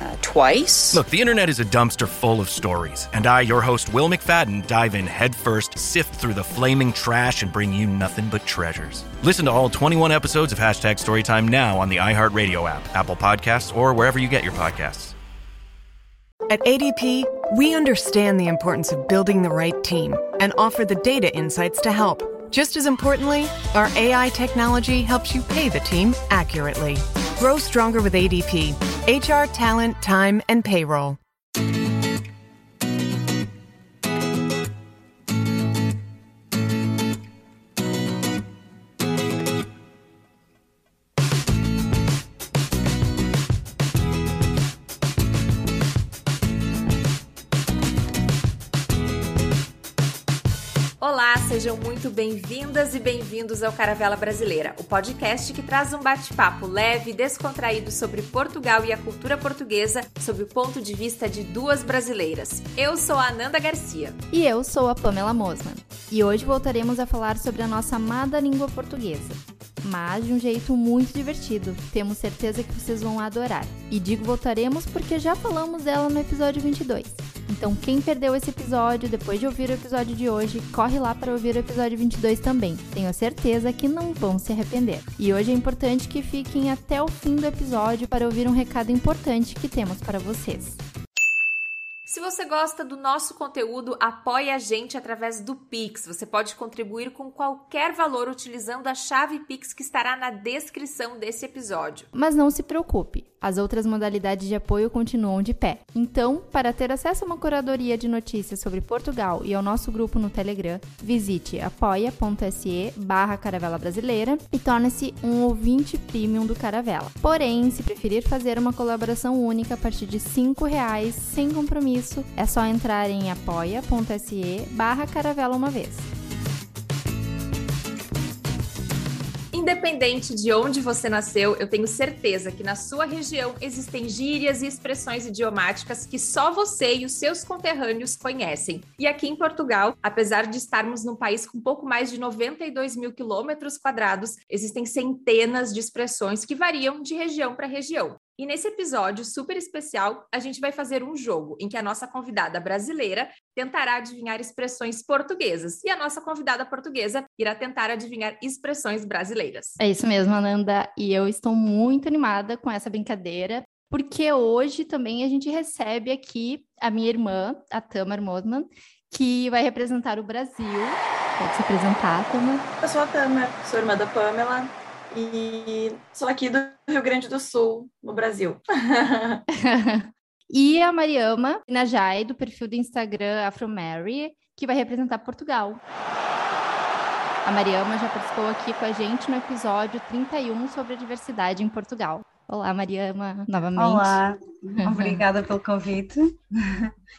Uh, twice. Look, the internet is a dumpster full of stories, and I, your host, Will McFadden, dive in headfirst, sift through the flaming trash, and bring you nothing but treasures. Listen to all 21 episodes of Hashtag Storytime now on the iHeartRadio app, Apple Podcasts, or wherever you get your podcasts. At ADP, we understand the importance of building the right team and offer the data insights to help. Just as importantly, our AI technology helps you pay the team accurately. Grow stronger with ADP HR, talent, time, and payroll. Sejam muito bem-vindas e bem-vindos ao Caravela Brasileira, o podcast que traz um bate-papo leve e descontraído sobre Portugal e a cultura portuguesa sob o ponto de vista de duas brasileiras. Eu sou a Ananda Garcia. E eu sou a Pamela Mosman. E hoje voltaremos a falar sobre a nossa amada língua portuguesa. Mas de um jeito muito divertido. Temos certeza que vocês vão adorar. E digo voltaremos porque já falamos dela no episódio 22. Então, quem perdeu esse episódio depois de ouvir o episódio de hoje, corre lá para ouvir o episódio 22 também. Tenho certeza que não vão se arrepender. E hoje é importante que fiquem até o fim do episódio para ouvir um recado importante que temos para vocês. Se você gosta do nosso conteúdo, apoie a gente através do Pix. Você pode contribuir com qualquer valor utilizando a chave Pix que estará na descrição desse episódio. Mas não se preocupe, as outras modalidades de apoio continuam de pé. Então, para ter acesso a uma curadoria de notícias sobre Portugal e ao nosso grupo no Telegram, visite apoia.se barra Caravela Brasileira e torne-se um ouvinte premium do Caravela. Porém, se preferir fazer uma colaboração única a partir de R$ reais sem compromisso, isso, é só entrar em apoia.se barra caravela uma vez. Independente de onde você nasceu, eu tenho certeza que na sua região existem gírias e expressões idiomáticas que só você e os seus conterrâneos conhecem. E aqui em Portugal, apesar de estarmos num país com pouco mais de 92 mil quilômetros quadrados, existem centenas de expressões que variam de região para região. E nesse episódio super especial, a gente vai fazer um jogo em que a nossa convidada brasileira tentará adivinhar expressões portuguesas e a nossa convidada portuguesa irá tentar adivinhar expressões brasileiras. É isso mesmo, Ananda, e eu estou muito animada com essa brincadeira, porque hoje também a gente recebe aqui a minha irmã, a Tamar Mosman, que vai representar o Brasil. Pode se apresentar, Tamar? Eu sou a Tamar, sou irmã da Pamela, e sou aqui do Rio Grande do Sul, no Brasil. e a Mariama Najai, do perfil do Instagram AfroMary, que vai representar Portugal. A Mariama já participou aqui com a gente no episódio 31 sobre a diversidade em Portugal. Olá, Mariama, novamente. Olá, obrigada pelo convite.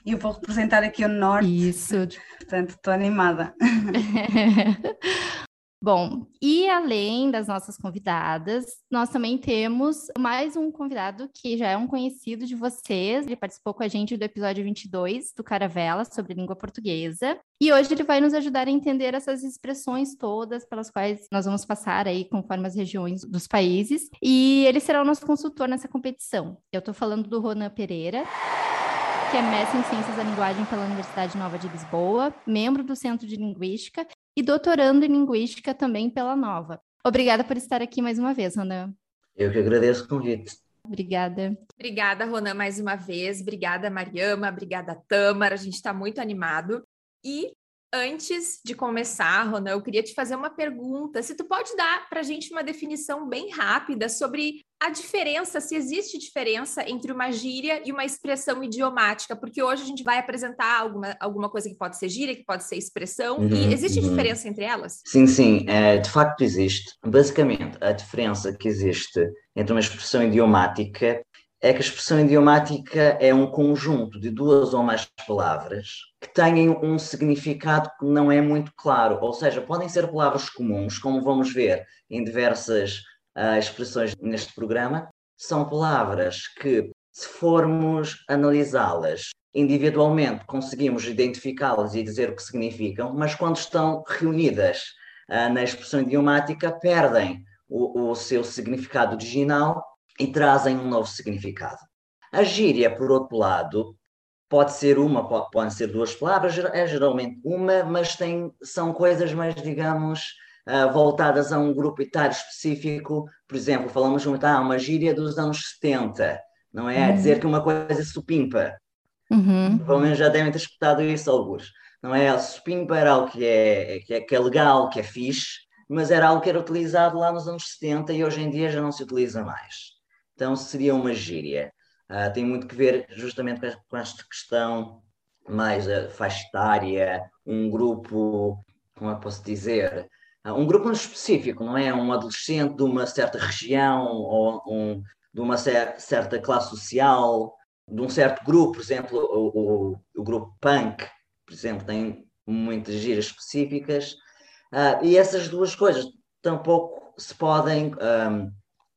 E eu vou representar aqui o Norte. Isso. Portanto, estou animada. Bom, e além das nossas convidadas, nós também temos mais um convidado que já é um conhecido de vocês. Ele participou com a gente do episódio 22 do Caravela sobre língua portuguesa. E hoje ele vai nos ajudar a entender essas expressões todas pelas quais nós vamos passar aí conforme as regiões dos países. E ele será o nosso consultor nessa competição. Eu estou falando do Ronan Pereira que é mestre em Ciências da Linguagem pela Universidade Nova de Lisboa, membro do Centro de Linguística e doutorando em Linguística também pela Nova. Obrigada por estar aqui mais uma vez, Ronan. Eu que agradeço o convite. Obrigada. Obrigada, Ronan, mais uma vez. Obrigada, Mariama. Obrigada, Tâmara. A gente está muito animado. E Antes de começar, Ronan, eu queria te fazer uma pergunta. Se tu pode dar para a gente uma definição bem rápida sobre a diferença, se existe diferença entre uma gíria e uma expressão idiomática, porque hoje a gente vai apresentar alguma, alguma coisa que pode ser gíria, que pode ser expressão, uhum, e existe uhum. diferença entre elas? Sim, sim, é, de facto existe. Basicamente, a diferença que existe entre uma expressão idiomática é que a expressão idiomática é um conjunto de duas ou mais palavras que têm um significado que não é muito claro, ou seja, podem ser palavras comuns, como vamos ver em diversas uh, expressões neste programa, são palavras que se formos analisá-las individualmente, conseguimos identificá-las e dizer o que significam, mas quando estão reunidas uh, na expressão idiomática, perdem o, o seu significado original e trazem um novo significado. A gíria, por outro lado, pode ser uma, pode, podem ser duas palavras, é geralmente uma, mas tem, são coisas mais, digamos, uh, voltadas a um grupo etário específico. Por exemplo, falamos muito, ah, uma gíria dos anos 70, não é? Uhum. Dizer que uma coisa é supimpa. Uhum. Pelo menos já devem ter escutado isso alguns. Não é? Supimpa era algo que é, que é, que é legal, que é fixe, mas era algo que era utilizado lá nos anos 70 e hoje em dia já não se utiliza mais. Então seria uma gíria. Uh, tem muito que ver justamente com esta questão mais uh, um grupo, como é que posso dizer? Uh, um grupo específico, não é? Um adolescente de uma certa região ou um, de uma cer certa classe social, de um certo grupo, por exemplo, o, o, o grupo punk, por exemplo, tem muitas gírias específicas, uh, e essas duas coisas tampouco se podem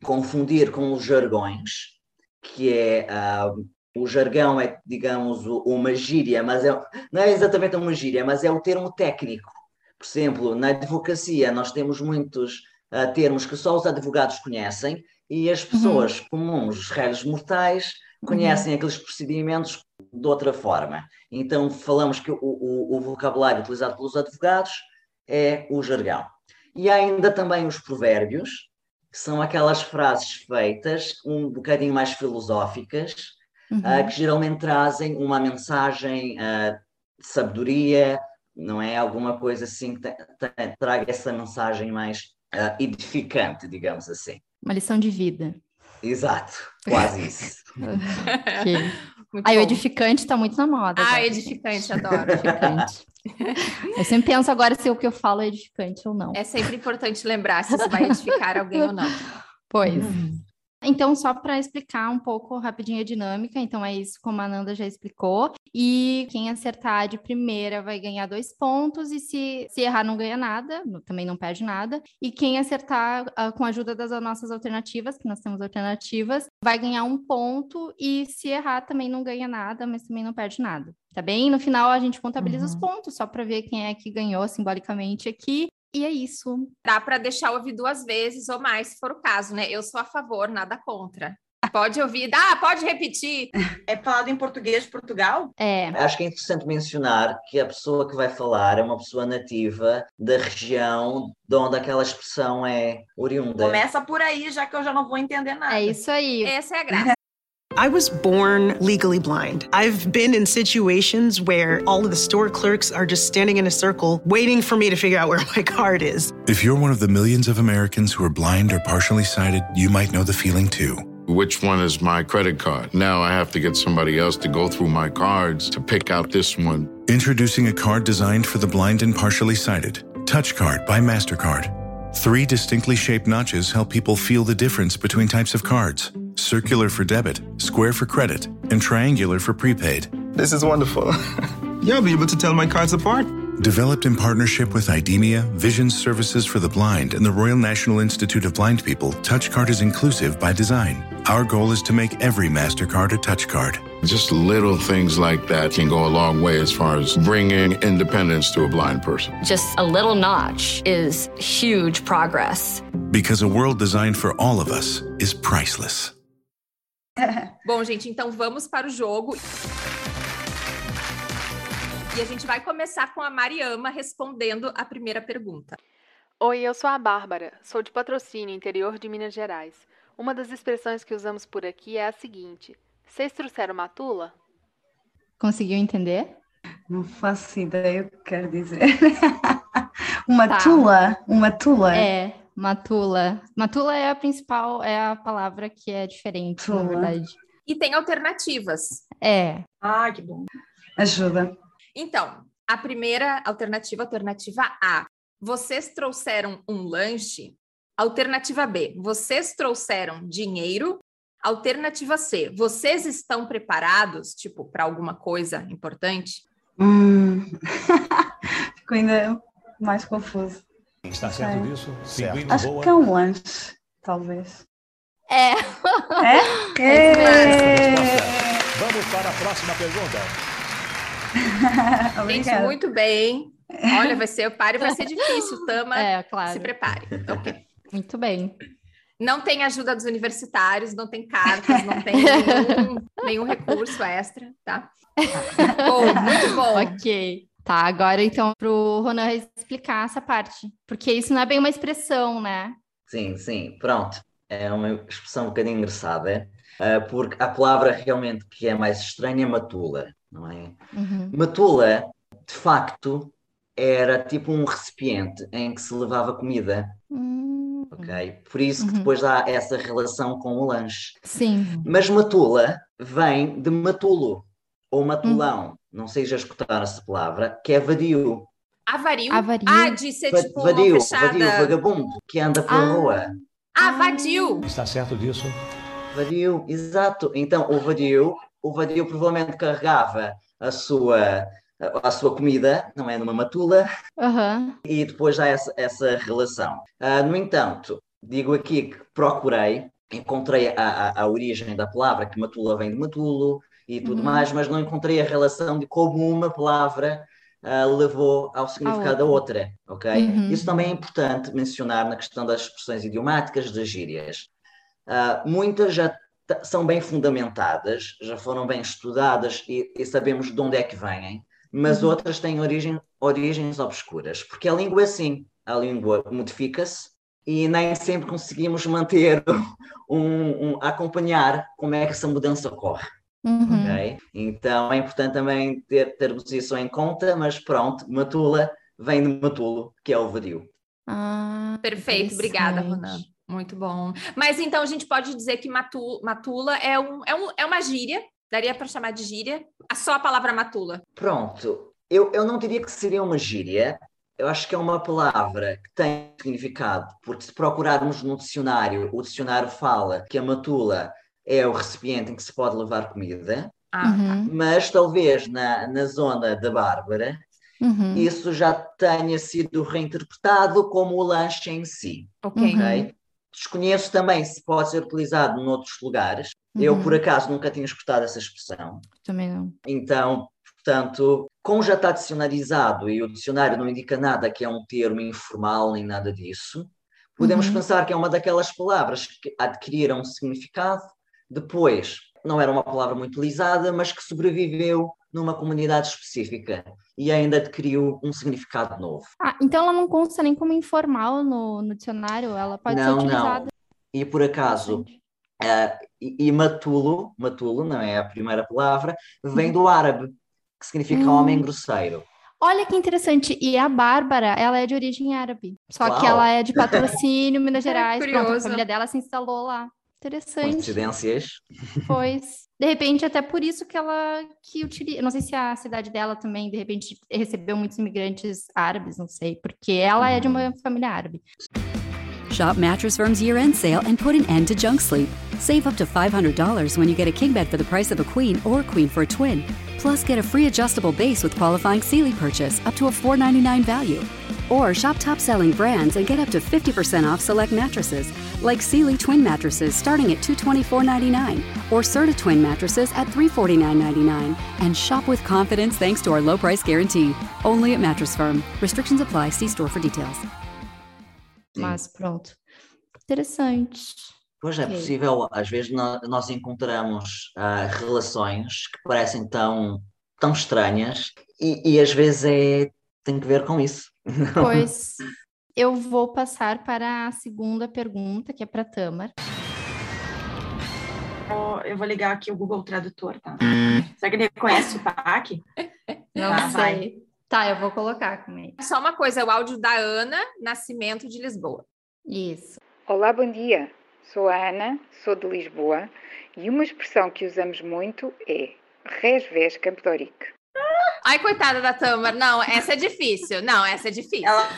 confundir com os jargões, que é uh, o jargão é, digamos, uma gíria, mas é, não é exatamente uma gíria, mas é o termo técnico. Por exemplo, na advocacia nós temos muitos uh, termos que só os advogados conhecem e as pessoas uhum. comuns, os réis mortais, conhecem uhum. aqueles procedimentos de outra forma. Então falamos que o, o, o vocabulário utilizado pelos advogados é o jargão. E há ainda também os provérbios, que são aquelas frases feitas um bocadinho mais filosóficas, uhum. uh, que geralmente trazem uma mensagem uh, de sabedoria, não é? Alguma coisa assim que traga essa mensagem mais uh, edificante, digamos assim. Uma lição de vida. Exato, quase isso. okay. Aí o edificante está muito na moda. Ah, edificante, adoro. edificante. Eu sempre penso agora se o que eu falo é edificante ou não. É sempre importante lembrar se isso vai edificar alguém ou não. Pois. Hum. Então, só para explicar um pouco rapidinho a dinâmica, então é isso como a Nanda já explicou. E quem acertar de primeira vai ganhar dois pontos, e se, se errar não ganha nada, também não perde nada. E quem acertar uh, com a ajuda das nossas alternativas, que nós temos alternativas, vai ganhar um ponto, e se errar também não ganha nada, mas também não perde nada. Tá bem? No final a gente contabiliza uhum. os pontos, só para ver quem é que ganhou simbolicamente aqui. E é isso. Dá para deixar ouvir duas vezes ou mais, se for o caso, né? Eu sou a favor, nada contra. Pode ouvir, dá, pode repetir. É falado em português de Portugal? É. Acho que é interessante mencionar que a pessoa que vai falar é uma pessoa nativa da região de onde aquela expressão é oriunda. Começa por aí, já que eu já não vou entender nada. É isso aí. Essa é a graça. I was born legally blind. I've been in situations where all of the store clerks are just standing in a circle waiting for me to figure out where my card is. If you're one of the millions of Americans who are blind or partially sighted, you might know the feeling too. Which one is my credit card? Now I have to get somebody else to go through my cards to pick out this one. Introducing a card designed for the blind and partially sighted Touch Card by MasterCard. Three distinctly shaped notches help people feel the difference between types of cards circular for debit, square for credit, and triangular for prepaid. This is wonderful. You'll be able to tell my cards apart. Developed in partnership with IDEMIA, Vision Services for the Blind, and the Royal National Institute of Blind People, TouchCard is inclusive by design. Our goal is to make every MasterCard a TouchCard. Just little things like that can go a long way as far as bringing independence to a blind person. Just a little notch is huge progress. Because a world designed for all of us is priceless. Bom, gente, então vamos para o jogo. E a gente vai começar com a Mariama respondendo a primeira pergunta. Oi, eu sou a Bárbara, sou de patrocínio, interior de Minas Gerais. Uma das expressões que usamos por aqui é a seguinte: Vocês trouxeram matula? Conseguiu entender? Não faço ideia o que quer dizer. uma tá. tula? Uma tula? É, matula. Matula é a principal, é a palavra que é diferente, tula. na verdade. E tem alternativas. É. Ah, que bom. Ajuda. Então, a primeira alternativa, alternativa A. Vocês trouxeram um lanche? Alternativa B. Vocês trouxeram dinheiro? Alternativa C. Vocês estão preparados, tipo, para alguma coisa importante? Hum. Ficou ainda mais confuso. Está certo é. disso? Certo. Acho boa. que é um lanche, talvez. É. É? É. Vamos para a próxima pergunta. Gente, muito bem. Olha, vai ser o páreo, vai ser difícil. Tama, é, claro. se prepare. Ok. Muito bem. Não tem ajuda dos universitários, não tem cartas, não tem nenhum, nenhum recurso extra, tá? bom, muito bom. Ok. Tá, agora então para o Ronan explicar essa parte, porque isso não é bem uma expressão, né? Sim, sim, pronto. É uma expressão um bocadinho engraçada, uh, porque a palavra realmente que é mais estranha é matula, não é? Uhum. Matula, de facto, era tipo um recipiente em que se levava comida. Uhum. Ok? Por isso que uhum. depois há essa relação com o lanche. Sim. Mas matula vem de matulo ou matulão. Hum. Não sei se já escutaram essa palavra, que é vadio. Ah, vario? Ah. Ah, de ser tipo vadio, vadio, vagabundo, que anda pela ah. rua. Ah, vadio. Está certo disso? Vadio, exato. Então, o vadio, o vadio provavelmente carregava a sua a sua comida, não é? Numa matula, uhum. e depois há essa, essa relação. Uh, no entanto, digo aqui que procurei, encontrei a, a, a, origem da palavra, que matula vem de matulo, e tudo uhum. mais, mas não encontrei a relação de como uma palavra uh, levou ao significado da outra, ok? Uhum. Isso também é importante mencionar na questão das expressões idiomáticas das gírias. Uh, muitas já são bem fundamentadas, já foram bem estudadas e, e sabemos de onde é que vêm, mas uhum. outras têm origem, origens obscuras, porque a língua é assim, a língua modifica-se e nem sempre conseguimos manter um, um, acompanhar como é que essa mudança ocorre. Uhum. Okay? Então é importante também ter, termos isso em conta, mas pronto, Matula vem de Matulo, que é o vadio. Ah, Perfeito, obrigada, Ronan. Muito bom. Mas então a gente pode dizer que matu, matula é, um, é, um, é uma gíria, daria para chamar de gíria, só a palavra matula. Pronto, eu, eu não diria que seria uma gíria, eu acho que é uma palavra que tem significado, porque se procurarmos no dicionário, o dicionário fala que a matula é o recipiente em que se pode levar comida, ah, uhum. mas talvez na, na zona da Bárbara uhum. isso já tenha sido reinterpretado como o lanche em si. Ok. okay? Desconheço também se pode ser utilizado noutros lugares. Uhum. Eu, por acaso, nunca tinha escutado essa expressão. Também não. Então, portanto, como já está dicionarizado e o dicionário não indica nada que é um termo informal nem nada disso, podemos uhum. pensar que é uma daquelas palavras que adquiriram um significado depois, não era uma palavra muito utilizada, mas que sobreviveu numa comunidade específica e ainda adquiriu um significado novo. Ah, então ela não consta nem como informal no, no dicionário, ela pode não, ser utilizada. Não. E por acaso, uh, e, e, matulo, matulo não é a primeira palavra, vem uhum. do árabe, que significa hum. homem grosseiro. Olha que interessante. E a Bárbara, ela é de origem árabe. Só Uau. que ela é de patrocínio, Minas Gerais. Pronto, a família dela se instalou lá. Interessante. Coincidências. Pois. De repente, até por isso que ela que utiliza. Não sei se a cidade dela também, de repente, recebeu muitos imigrantes árabes, não sei, porque ela é de uma uhum. família árabe. Shop Mattress Firm's year-end sale and put an end to junk sleep. Save up to $500 when you get a king bed for the price of a queen or queen for a twin. Plus, get a free adjustable base with qualifying Sealy purchase up to a 499 value. Or shop top selling brands and get up to 50% off select mattresses, like Sealy Twin mattresses starting at $224.99 or Serta Twin mattresses at $349.99. And shop with confidence thanks to our low price guarantee. Only at Mattress Firm. Restrictions apply. See store for details. Mas pronto. Interessante. Pois é possível, às vezes nós encontramos uh, relações que parecem tão, tão estranhas e, e às vezes é, tem que ver com isso. Pois eu vou passar para a segunda pergunta, que é para Tamar. Eu vou ligar aqui o Google Tradutor, tá? Será que ele reconhece o PAC? Não tá, sei. Vai. Tá, eu vou colocar com ele. Só uma coisa, é o áudio da Ana Nascimento de Lisboa. Isso. Olá, bom dia. Sou a Ana, sou de Lisboa e uma expressão que usamos muito é res ves campedoric. Ai, coitada da Tamar. Não, essa é difícil. Não, essa é difícil. Ela,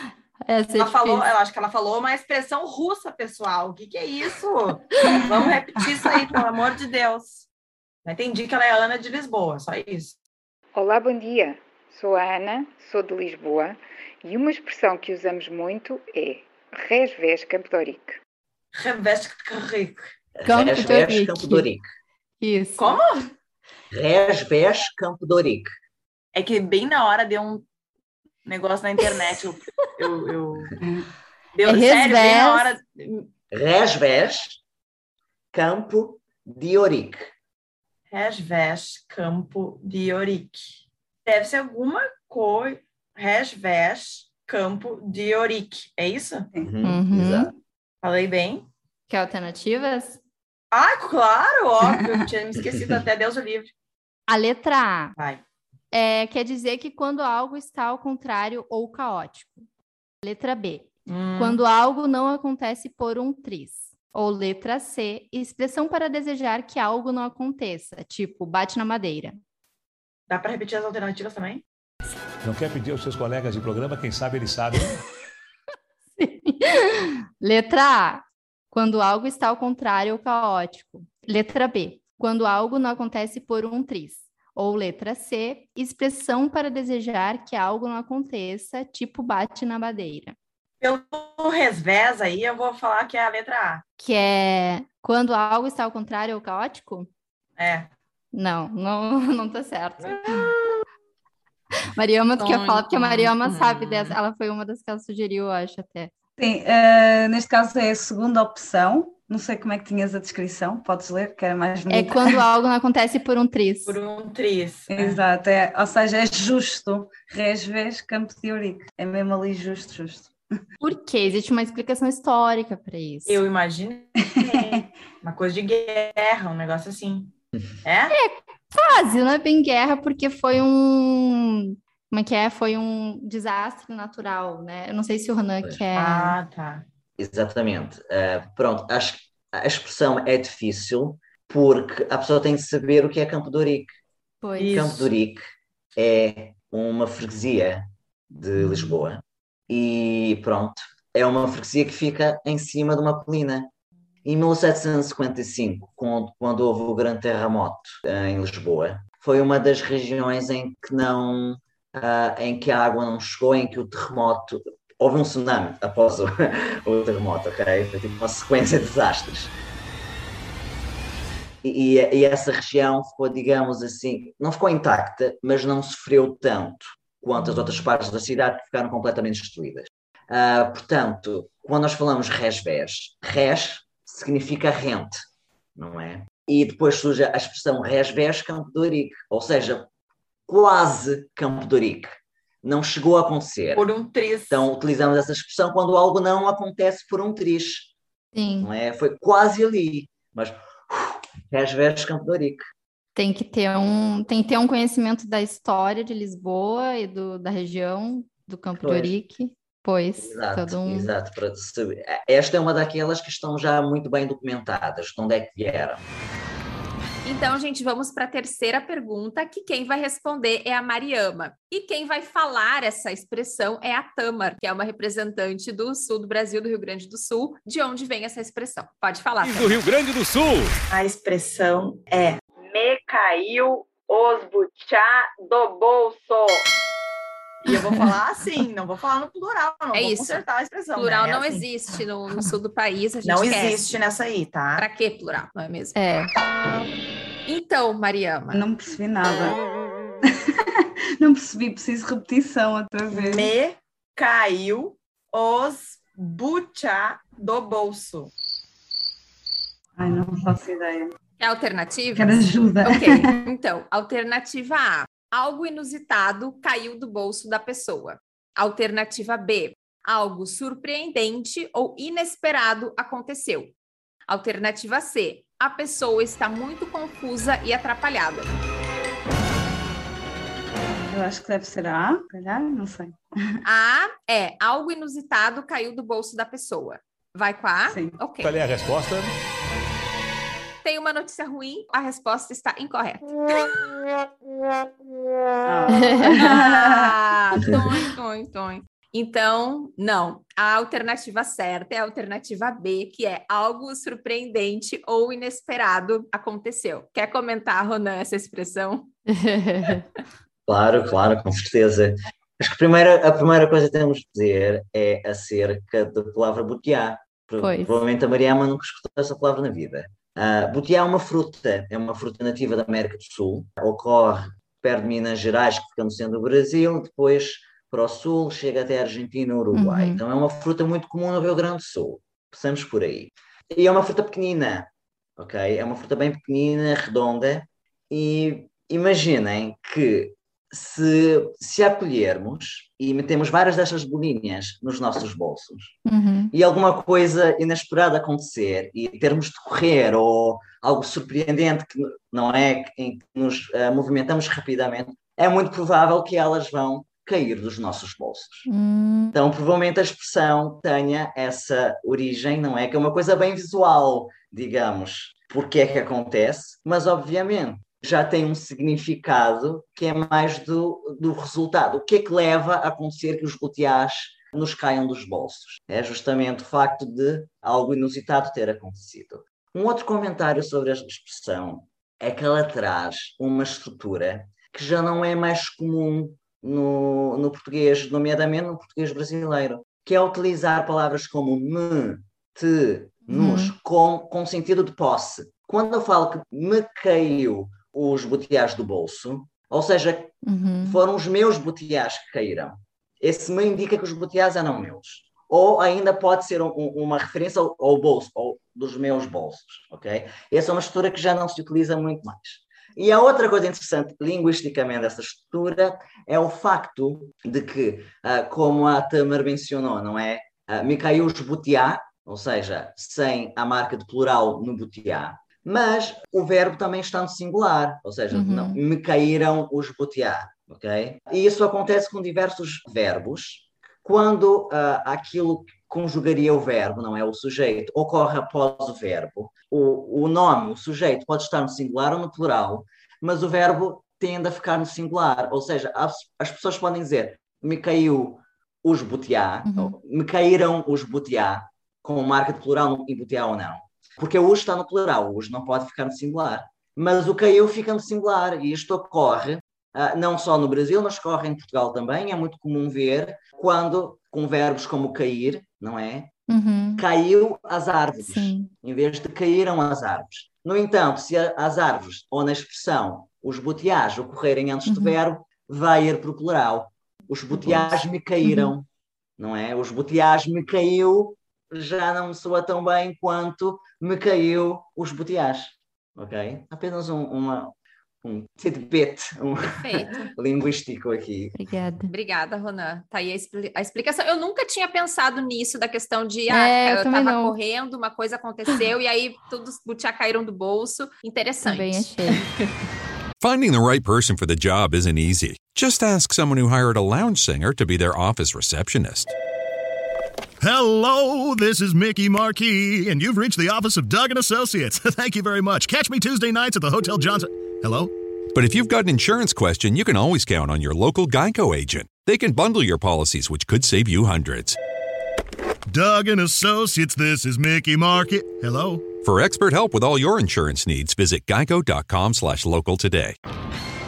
essa é ela falou, eu acho que ela falou uma expressão russa, pessoal. O que, que é isso? Vamos repetir isso aí, pelo amor de Deus. Eu entendi que ela é Ana de Lisboa, só isso. Olá, bom dia. Sou a Ana, sou de Lisboa e uma expressão que usamos muito é res ves campedoric. Res ves Campo Resves de Campo Ourique. Isso. Como? Resves Campo Ourique. É que bem na hora deu um negócio na internet. Eu, eu, eu... Deu, É sério, bem na hora. Resves Campo de Ourique. Resves Campo de Ourique. Deve ser alguma coisa. Resves Campo de Ourique. É isso? Uhum. Exato. Falei bem? Quer alternativas? Ah, claro, óbvio. Eu tinha me esquecido até Deus o livre. A letra A Vai. é, quer dizer que quando algo está ao contrário ou caótico. Letra B. Hum. Quando algo não acontece por um tris. Ou letra C, expressão para desejar que algo não aconteça, tipo bate na madeira. Dá para repetir as alternativas também? Não quer pedir aos seus colegas de programa, quem sabe eles sabem. Letra A, quando algo está ao contrário ou caótico. Letra B, quando algo não acontece por um tris. Ou letra C, expressão para desejar que algo não aconteça, tipo bate na madeira. Pelo resvés aí, eu vou falar que é a letra A. Que é quando algo está ao contrário ou caótico? É. Não, não, não tá certo. Mariama, tu quer falar? Porque a Mariama sabe dessa. Ela foi uma das que ela sugeriu, eu acho, até. Sim, eh, neste caso é a segunda opção. Não sei como é que tinhas a descrição, podes ler, que era mais É bonita. quando algo não acontece por um tris. Por um tris. Exato, é, ou seja, é justo. Resves, campo de Eurico. É mesmo ali justo, justo. Por quê? Existe uma explicação histórica para isso. Eu imagino. Uma coisa de guerra, um negócio assim. É? Quase, não é bem guerra, porque foi um. Como é que é? Foi um desastre natural, né? Eu não sei se o Renan quer. Ah, tá. Exatamente. Uh, pronto, acho que a expressão é difícil porque a pessoa tem de saber o que é Campo de Ourique. Pois. Campo de Ourique é uma freguesia de Lisboa e pronto, é uma freguesia que fica em cima de uma colina. Em 1755, quando, quando houve o grande terremoto eh, em Lisboa, foi uma das regiões em que não, ah, em que a água não chegou, em que o terremoto houve um tsunami após o, o terremoto, ok? Foi tipo uma sequência de desastres. E, e- essa região ficou, digamos assim, não ficou intacta, mas não sofreu tanto quanto as outras partes da cidade que ficaram completamente destruídas. Ah, portanto, quando nós falamos resvés, res significa rente, não é? E depois surge a expressão resvés Campo de Ourique, ou seja, quase Campo de Ourique. Não chegou a acontecer. Por um tris. Então utilizamos essa expressão quando algo não acontece por um tris. Sim. Não é? Foi quase ali, mas uh, resvés Campo de Ourique. Tem que ter um, tem que ter um conhecimento da história de Lisboa e do, da região do Campo de Pois. Ourique. Pois, Exato, todo um... exato. Para saber. Esta é uma daquelas que estão já muito bem documentadas, de onde é que vieram. Então, gente, vamos para a terceira pergunta, que quem vai responder é a Mariama. E quem vai falar essa expressão é a Tamar, que é uma representante do sul do Brasil, do Rio Grande do Sul. De onde vem essa expressão? Pode falar. Do Rio Grande do Sul. A expressão é me caiu os butiá do bolso. E eu vou falar assim, não vou falar no plural, não É vou isso. consertar a expressão. Plural né? É não assim. existe no, no sul do país, a gente Não esquece. existe nessa aí, tá? Pra que plural, não é mesmo? É. Então, Mariama. Não percebi nada. não percebi, preciso repetição outra vez. Me caiu os butiá do bolso. Ai, não faço ideia. É alternativa? Quero ajuda. Ok, então, alternativa A. Algo inusitado caiu do bolso da pessoa. Alternativa B. Algo surpreendente ou inesperado aconteceu. Alternativa C. A pessoa está muito confusa e atrapalhada. Eu acho que deve ser a A, não sei. A é algo inusitado caiu do bolso da pessoa. Vai com a A? Sim. Ok. Qual é a resposta? Tem uma notícia ruim, a resposta está incorreta. Ah, tonho. Então, não. A alternativa certa é a alternativa B, que é algo surpreendente ou inesperado aconteceu. Quer comentar, Ronan, essa expressão? Claro, claro, com certeza. Acho que a primeira, a primeira coisa que temos de dizer é acerca da palavra Pois. Provavelmente a Mariama nunca escutou essa palavra na vida. Uh, butiá é uma fruta, é uma fruta nativa da América do Sul, ocorre perto de Minas Gerais, que fica no centro do Brasil, depois para o sul, chega até a Argentina e Uruguai. Uhum. Então é uma fruta muito comum no Rio Grande do Sul. Passamos por aí. E é uma fruta pequenina, ok? É uma fruta bem pequenina, redonda. E imaginem que se, se acolhermos e metemos várias destas bolinhas nos nossos bolsos uhum. e alguma coisa inesperada acontecer e termos de correr ou algo surpreendente que não é em que nos uh, movimentamos rapidamente, é muito provável que elas vão cair dos nossos bolsos. Hum. Então, provavelmente a expressão tenha essa origem, não é? Que é uma coisa bem visual, digamos, porque é que acontece, mas obviamente já tem um significado que é mais do, do resultado. O que é que leva a acontecer que os roteás nos caiam dos bolsos? É justamente o facto de algo inusitado ter acontecido. Um outro comentário sobre a expressão é que ela traz uma estrutura que já não é mais comum no, no português, nomeadamente no português brasileiro, que é utilizar palavras como me, te, nos, uhum. com, com sentido de posse. Quando eu falo que me caiu os boteares do bolso, ou seja, uhum. foram os meus boteares que caíram. Esse me indica que os boteares eram meus. Ou ainda pode ser um, uma referência ao, ao, bolso, ou dos meus bolsos, ok? Essa é uma estrutura que já não se utiliza muito mais. E a outra coisa interessante linguisticamente dessa estrutura é o facto de que, uh, como a Tamar mencionou, não é? Uh, me caiu os butiá, ou seja, sem a marca de plural no butiá, mas o verbo também está no singular, ou seja, uhum. não, me caíram os butiá, ok? E isso acontece com diversos verbos, quando uh, aquilo conjugaria o verbo, não é? O sujeito, ocorre após o verbo. O, o nome, o sujeito, pode estar no singular ou no plural, mas o verbo tende a ficar no singular. Ou seja, as, as pessoas podem dizer me caiu os butiá, uhum. me caíram os butiá, com marca de plural em butiá ou não. Porque o está no plural, o não pode ficar no singular. Mas o caiu fica no singular, e isto ocorre Uh, não só no Brasil, mas ocorre em Portugal também. É muito comum ver quando, com verbos como cair, não é? Uhum. Caiu as árvores, Sim. em vez de caíram as árvores. No entanto, se as árvores, ou na expressão, os boteás ocorrerem antes uhum. do verbo, vai ir para o plural. Os boteás me caíram, uhum. não é? Os boteás me caiu já não soa tão bem quanto me caiu os boteás. Ok? Apenas um, uma, um tidbit um linguístico aqui. Obrigada. Obrigada, Ronan. Tá aí a, explicação. Eu nunca tinha pensado nisso, da questão de, é, ah, eu, eu tava não. correndo, uma coisa aconteceu e aí todos os butiá caíram do bolso. Interessante. Também achei. Finding the right person for the job isn't easy. Just ask someone who hired a lounge singer to be their office receptionist. Hello, this is Mickey Marquis, and you've reached the office of Doug and Associates. Thank you very much. Catch me Tuesday nights at the Hotel Johnson. Hello? But if you've got an insurance question, you can always count on your local Geico agent. They can bundle your policies, which could save you hundreds. Doug and Associates, this is Mickey Market. Hello? For expert help with all your insurance needs, visit geico.com slash local today.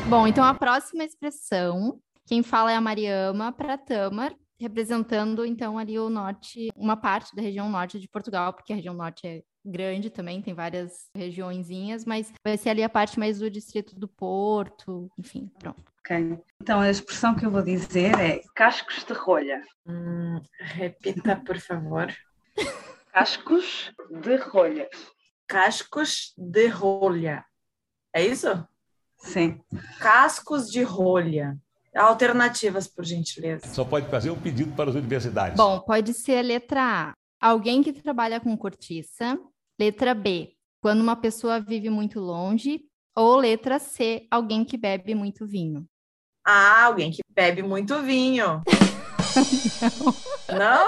Bom, então a próxima expressão, quem fala é a Mariama para Tamar, representando então ali o norte, uma parte da região norte de Portugal, porque a região norte é grande também, tem várias regiõezinhas, mas vai ser ali a parte mais do distrito do Porto, enfim, pronto. Ok. Então a expressão que eu vou dizer é cascos de rolha. Hum, repita, por favor. Cascos de rolha. Cascos de rolha. É isso? Sim. Cascos de rolha. Alternativas, por gentileza. Só pode fazer um pedido para as universidades. Bom, pode ser a letra A. Alguém que trabalha com cortiça. Letra B. Quando uma pessoa vive muito longe. Ou letra C. Alguém que bebe muito vinho. Ah, alguém que bebe muito vinho. não?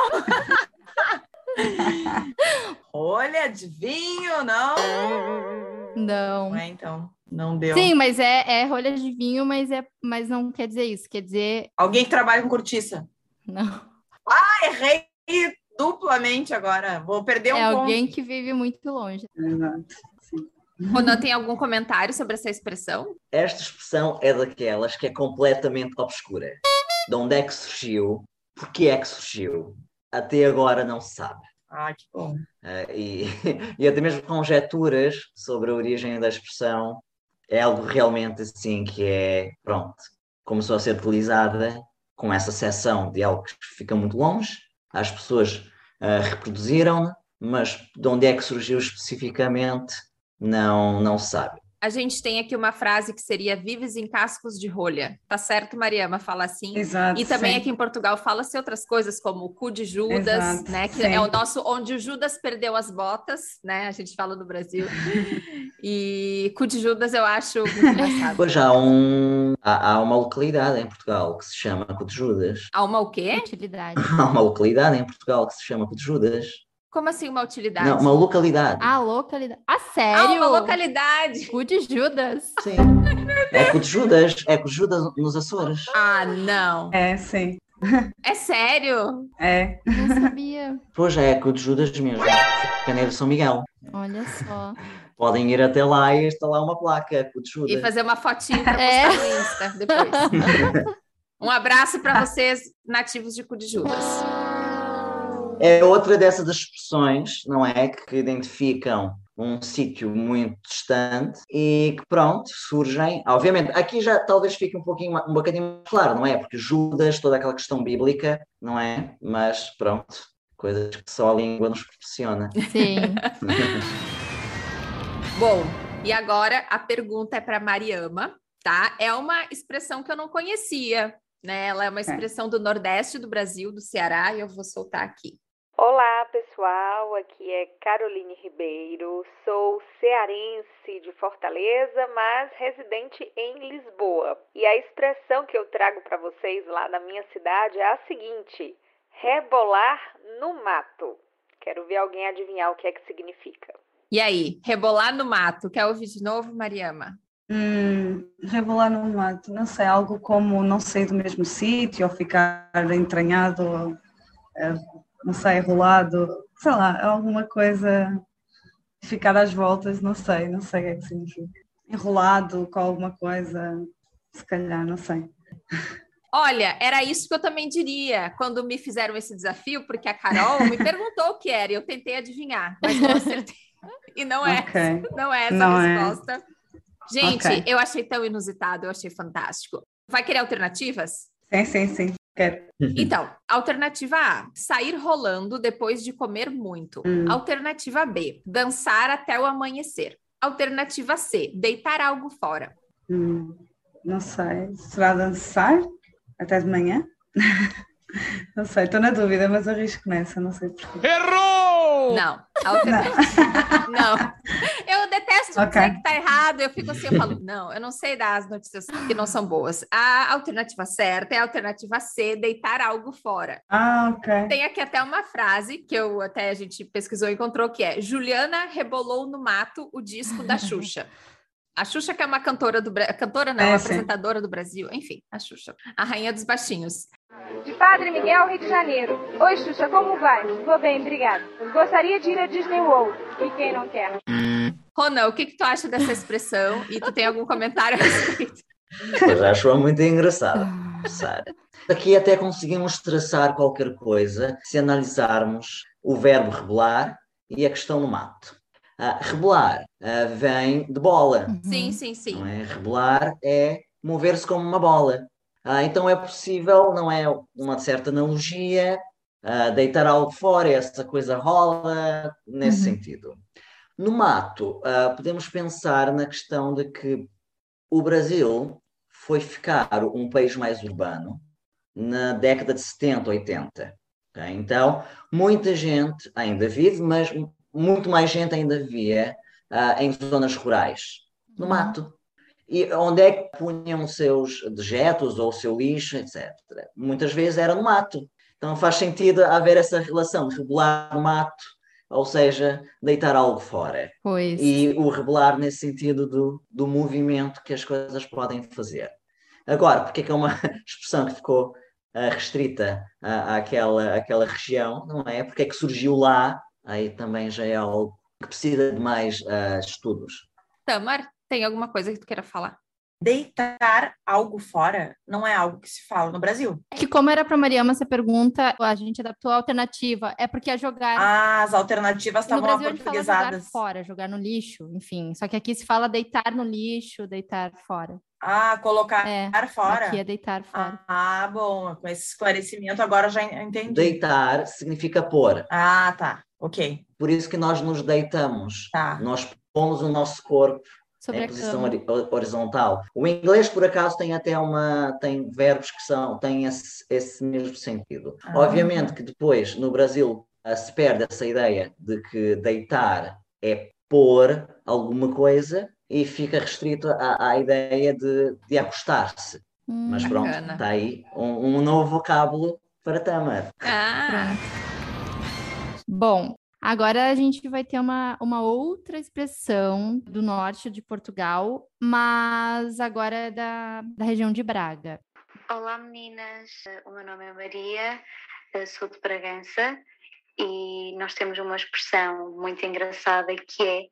Olha, de vinho, não? Não. Não é, então. Não deu. Sim, mas é, é rolha de vinho, mas, é, mas não quer dizer isso. Quer dizer. Alguém que trabalha com cortiça. Não. Ah, errei duplamente agora. Vou perder um É ponto. alguém que vive muito longe. Exato. Ronan, tem algum comentário sobre essa expressão? Esta expressão é daquelas que é completamente obscura. De onde é que surgiu? Porquê é que surgiu? Até agora não se sabe. Ah, que bom. Uh, e, e até mesmo conjecturas sobre a origem da expressão é algo realmente assim que é, pronto, começou a ser utilizada com essa seção de algo que fica muito longe, as pessoas uh, reproduziram, mas de onde é que surgiu especificamente não, não se sabe. A gente tem aqui uma frase que seria vives em cascos de rolha. Tá certo, Mariama? Fala assim. Exato. E também sim. aqui em Portugal fala-se outras coisas, como o cu de Judas, Exato, né? Que sim. é o nosso onde o Judas perdeu as botas, né? A gente fala no Brasil. e cu de Judas eu acho muito engraçado. Pois há, um, há, há uma localidade em Portugal que se chama Cu de Judas. Há uma o quê? Utilidade. Há uma localidade em Portugal que se chama Cu de Judas. Como assim uma utilidade? Não, uma localidade. A localidade. Ah, Ah, sério? uma localidade. Cu de Judas. Sim. É Cu de Judas, é Cu de Judas nos Açores. Ah, não. É, sim. É sério? É. Não sabia. Pois é, Cu de Judas mesmo. Na São Miguel. Olha só. Podem ir até lá e instalar uma placa, Cu de Judas. E fazer uma fotinha para É. postar no Insta depois. um abraço para vocês, nativos de cu de Judas. É outra dessas expressões, não é? Que identificam um sítio muito distante e que, pronto, surgem. Obviamente, aqui já talvez fique um pouquinho, um bocadinho mais claro, não é? Porque Judas, toda aquela questão bíblica, não é? Mas, pronto, coisas que só a língua nos proporciona. Sim. Bom, e agora a pergunta é para Mariama, tá? É uma expressão que eu não conhecia, né? Ela é uma expressão do Nordeste do Brasil, do Ceará, e eu vou soltar aqui. Olá, pessoal. Aqui é Caroline Ribeiro. Sou cearense de Fortaleza, mas residente em Lisboa. E a expressão que eu trago para vocês lá na minha cidade é a seguinte: rebolar no mato. Quero ver alguém adivinhar o que é que significa. E aí, rebolar no mato. Quer ouvir de novo, Mariama? Hum, rebolar no mato, não sei, algo como não sair do mesmo sítio ou ficar entranhado, ou, eh, não sei, enrolado, sei lá, alguma coisa, ficar às voltas, não sei, não sei o que é que significa. Enrolado com alguma coisa, se calhar, não sei. Olha, era isso que eu também diria quando me fizeram esse desafio, porque a Carol me perguntou o que era e eu tentei adivinhar, mas não acertei. E não é, Ok. não é essa Não a é. resposta. Gente, Ok. eu achei tão inusitado, eu achei fantástico. Vai querer alternativas? Sim, sim, sim, quero. Então, alternativa A, sair rolando depois de comer muito. Alternativa B, dançar até o amanhecer. Alternativa C, deitar algo fora. Hum, não sei, será dançar até de manhã? Não sei, estou na dúvida, mas arrisco nessa, não sei porquê. Errou! Não, alternativa. Não. Eu detesto Ok. dizer que tá errado. Eu fico assim, eu falo, não, eu não sei dar as notícias que não são boas. A alternativa certa é a alternativa C, deitar algo fora. Ah, ok. Tem aqui até uma frase que eu até a gente pesquisou e encontrou que é Juliana rebolou no mato o disco da Xuxa. A Xuxa que é uma cantora do cantora não, É, sim. apresentadora do Brasil, enfim, a Xuxa, a rainha dos baixinhos. De Padre Miguel, Rio de Janeiro. Oi, Xuxa, como vai? Vou bem, obrigada. Gostaria de ir a Disney World. E quem não quer? Ronan, o que que tu acha dessa expressão? E tu tem algum comentário a respeito? Pois acho muito engraçado. Sara. Aqui até conseguimos traçar qualquer coisa se analisarmos o verbo rebolar e a questão no mato. Ah, rebolar ah, vem de bola. Sim, sim, sim. Não é? Rebolar é mover-se como uma bola. Ah, então é possível, não é uma certa analogia, ah, deitar algo fora, essa coisa rola, nesse sentido. No mato, ah, podemos pensar na questão de que o Brasil foi ficar um país mais urbano na década de 70, 80. ok? Então, muita gente ainda vive, mas muito mais gente ainda vivia ah, em zonas rurais, no mato. E onde é que punham os seus dejetos ou o seu lixo, etc. Muitas vezes era no mato. Então faz sentido haver essa relação de rebolar no mato, ou seja, deitar algo fora. Pois. E o rebolar nesse sentido do, do movimento que as coisas podem fazer. Agora, porque é que é uma expressão que ficou ah, restrita à, àquela, àquela região, não é? Porque é que surgiu lá, aí também já é algo que precisa de mais ah, estudos. Tamar, tem alguma coisa que tu queira falar? deitar algo fora não é algo que se fala no Brasil. É que como era para Mariama essa pergunta, a gente adaptou a alternativa. É porque é jogar. Ah, as alternativas estavam aportuguesadas. Jogar fora, jogar no lixo, enfim. Só que aqui se fala deitar no lixo, deitar fora. Ah, colocar é, fora. Aqui é deitar fora. Ah, bom. Com esse esclarecimento agora já entendi. Deitar significa pôr. Ah, tá. Ok. Por isso que nós nos deitamos. Tá. Nós pomos o nosso corpo Sobre em posição horizontal. O inglês, por acaso, tem até uma. tem verbos que são, têm esse, esse mesmo sentido. Ah. Obviamente que depois, no Brasil, se perde essa ideia de que deitar é pôr alguma coisa e fica restrito à, à ideia de, de acostar-se. Hum, Mas pronto, está aí um, um, novo vocábulo para Tamar. Ah. Bom, Agora a gente vai ter uma, uma outra expressão do norte de Portugal, mas agora é da, da região de Braga. Olá meninas, o meu nome é Maria, sou de Bragança e nós temos uma expressão muito engraçada que é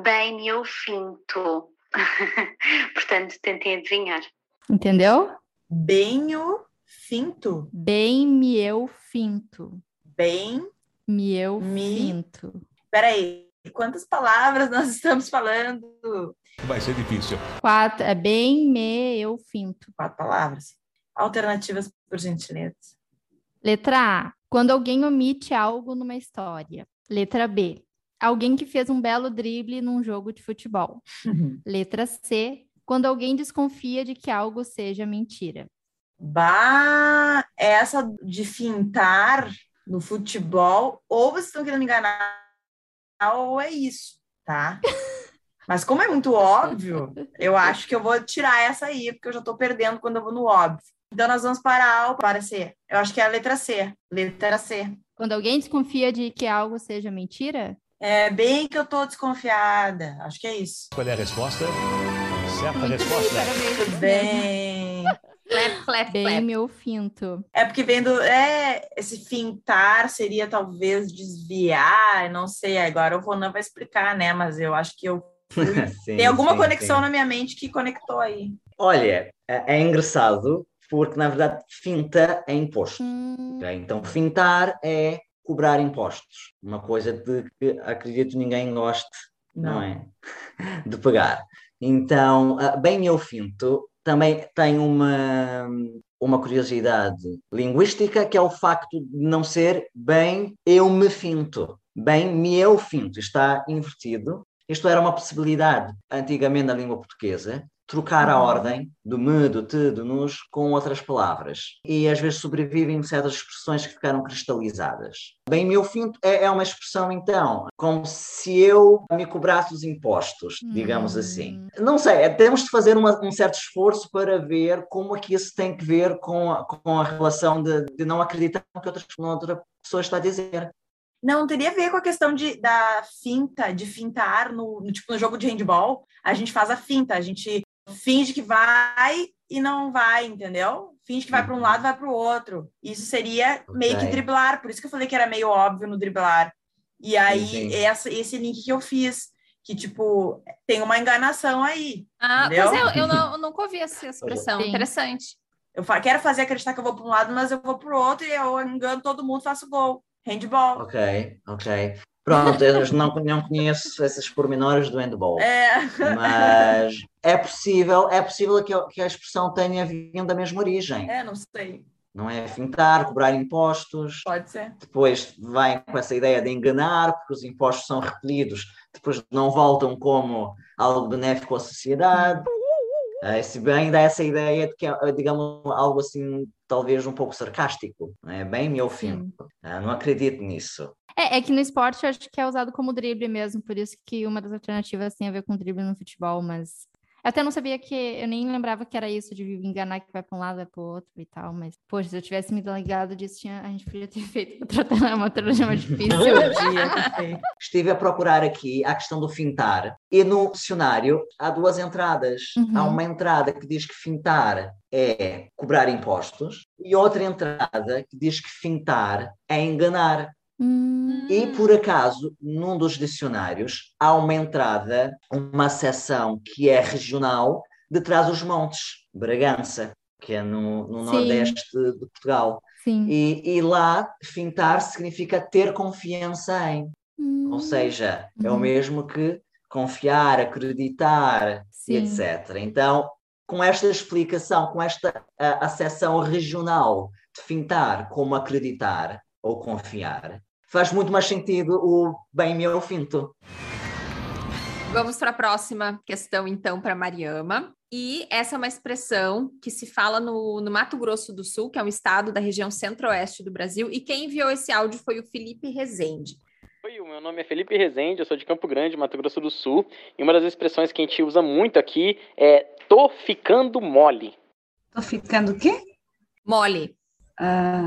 bem eu finto. Portanto, tentem adivinhar. Entendeu? Bem o finto. Bem me eu finto. Bem me eu Me... finto. Peraí, quantas palavras nós estamos falando? Vai ser difícil. Quatro, é bem me eu finto. Quatro palavras. Alternativas, por gentileza. Letra A. Quando alguém omite algo numa história. Letra B. Alguém que fez um belo drible num jogo de futebol. Uhum. Letra C. Quando alguém desconfia de que algo seja mentira. Bah, essa de fintar no futebol, ou vocês estão querendo me enganar, ou é isso, tá? Mas como é muito óbvio, eu acho que eu vou tirar essa aí, porque eu já estou perdendo quando eu vou no óbvio. Então nós vamos para A para C. Eu acho que é a letra C. Letra C. Quando alguém desconfia de que algo seja mentira? É bem que eu estou desconfiada. Acho que é isso. Qual é a resposta? Certa Muito resposta. Bem, Muito bem. Flap, flap, Bem meu finto. É porque vendo, é, esse fintar seria talvez desviar, não sei, agora o Ronan vai explicar, né? Mas eu acho que eu sim, tem alguma sim, conexão sim. na minha mente que conectou aí. Olha, é, é engraçado porque na verdade finta é imposto. Hum. Okay? Então fintar é cobrar impostos, uma coisa de que acredito ninguém goste, não, não é? De pagar. Então, ah, bem meu finto também tem uma, uma curiosidade linguística, que é o facto de não ser bem eu me finto, bem me eu finto, está invertido. Isto era uma possibilidade antigamente na língua portuguesa, trocar a uhum. ordem do me, do te, do nos com outras palavras. E às vezes sobrevivem certas expressões que ficaram cristalizadas. Bem, meu finto é, é uma expressão, então, como se eu me cobrasse os impostos, digamos assim. Hum. Não sei, é, temos de fazer uma, um certo esforço para ver como é que isso tem que ver com a, com a relação de, de não acreditar no que outra, outra pessoa está a dizer. Não, teria a ver com a questão de, da finta, de fintar no, no, tipo, no jogo de handball. A gente faz a finta, a gente finge que vai e não vai, entendeu? Finge que vai para um lado, vai para o outro. Isso seria okay. meio que driblar, por isso que eu falei que era meio óbvio no driblar. E aí, essa, esse link que eu fiz, que, tipo, tem uma enganação aí. Ah, entendeu? pois é, eu, não, eu nunca ouvi essa expressão. Sim. Interessante. Eu quero fazer acreditar que eu vou para um lado, mas eu vou para o outro e eu engano todo mundo, faço gol. Handball. Ok, ok. Pronto, eu não, não conheço esses pormenores do handball. É. Mas é possível, é possível que, que a expressão tenha vindo da mesma origem. É, não sei. Não é fintar, cobrar impostos. Pode ser. Depois vem com essa ideia de enganar, porque os impostos são repelidos, depois não voltam como algo benéfico à sociedade. Uh, se bem dá essa ideia de que é, digamos, algo assim, talvez um pouco sarcástico, não é? Bem meu fim. Uh, não acredito nisso. É, é que no esporte acho que é usado como drible mesmo, por isso que uma das alternativas tem a ver com drible no futebol, mas eu até não sabia que, eu nem lembrava que era isso de enganar que vai para um lado, vai para o outro e tal, mas, poxa, se eu tivesse me ligado disso, tinha, a gente podia ter feito outra uma trama difícil. Estive a procurar aqui a questão do fintar, e no dicionário há duas entradas. Uhum. Há uma entrada que diz que fintar é cobrar impostos, e outra entrada que diz que fintar é enganar. Hum. E por acaso, num dos dicionários, há uma entrada, uma seção que é regional, de Trás-os-Montes, Bragança, que é no, no nordeste de Portugal. Sim. E, e lá, fintar significa ter confiança em. Ou seja, é o Uhum. mesmo que confiar, acreditar, Sim. etc. Então, com esta explicação, com esta a, acessão regional de fintar como acreditar ou confiar, faz muito mais sentido o bem meu finto. Vamos para a próxima questão, então, para Mariama. E essa é uma expressão que se fala no, no Mato Grosso do Sul, que é um estado da região centro-oeste do Brasil. E quem enviou esse áudio foi o Felipe Rezende. Oi, o meu nome é Felipe Rezende, eu sou de Campo Grande, Mato Grosso do Sul. E uma das expressões que a gente usa muito aqui é tô ficando mole. Tô ficando o quê? Mole. Ah,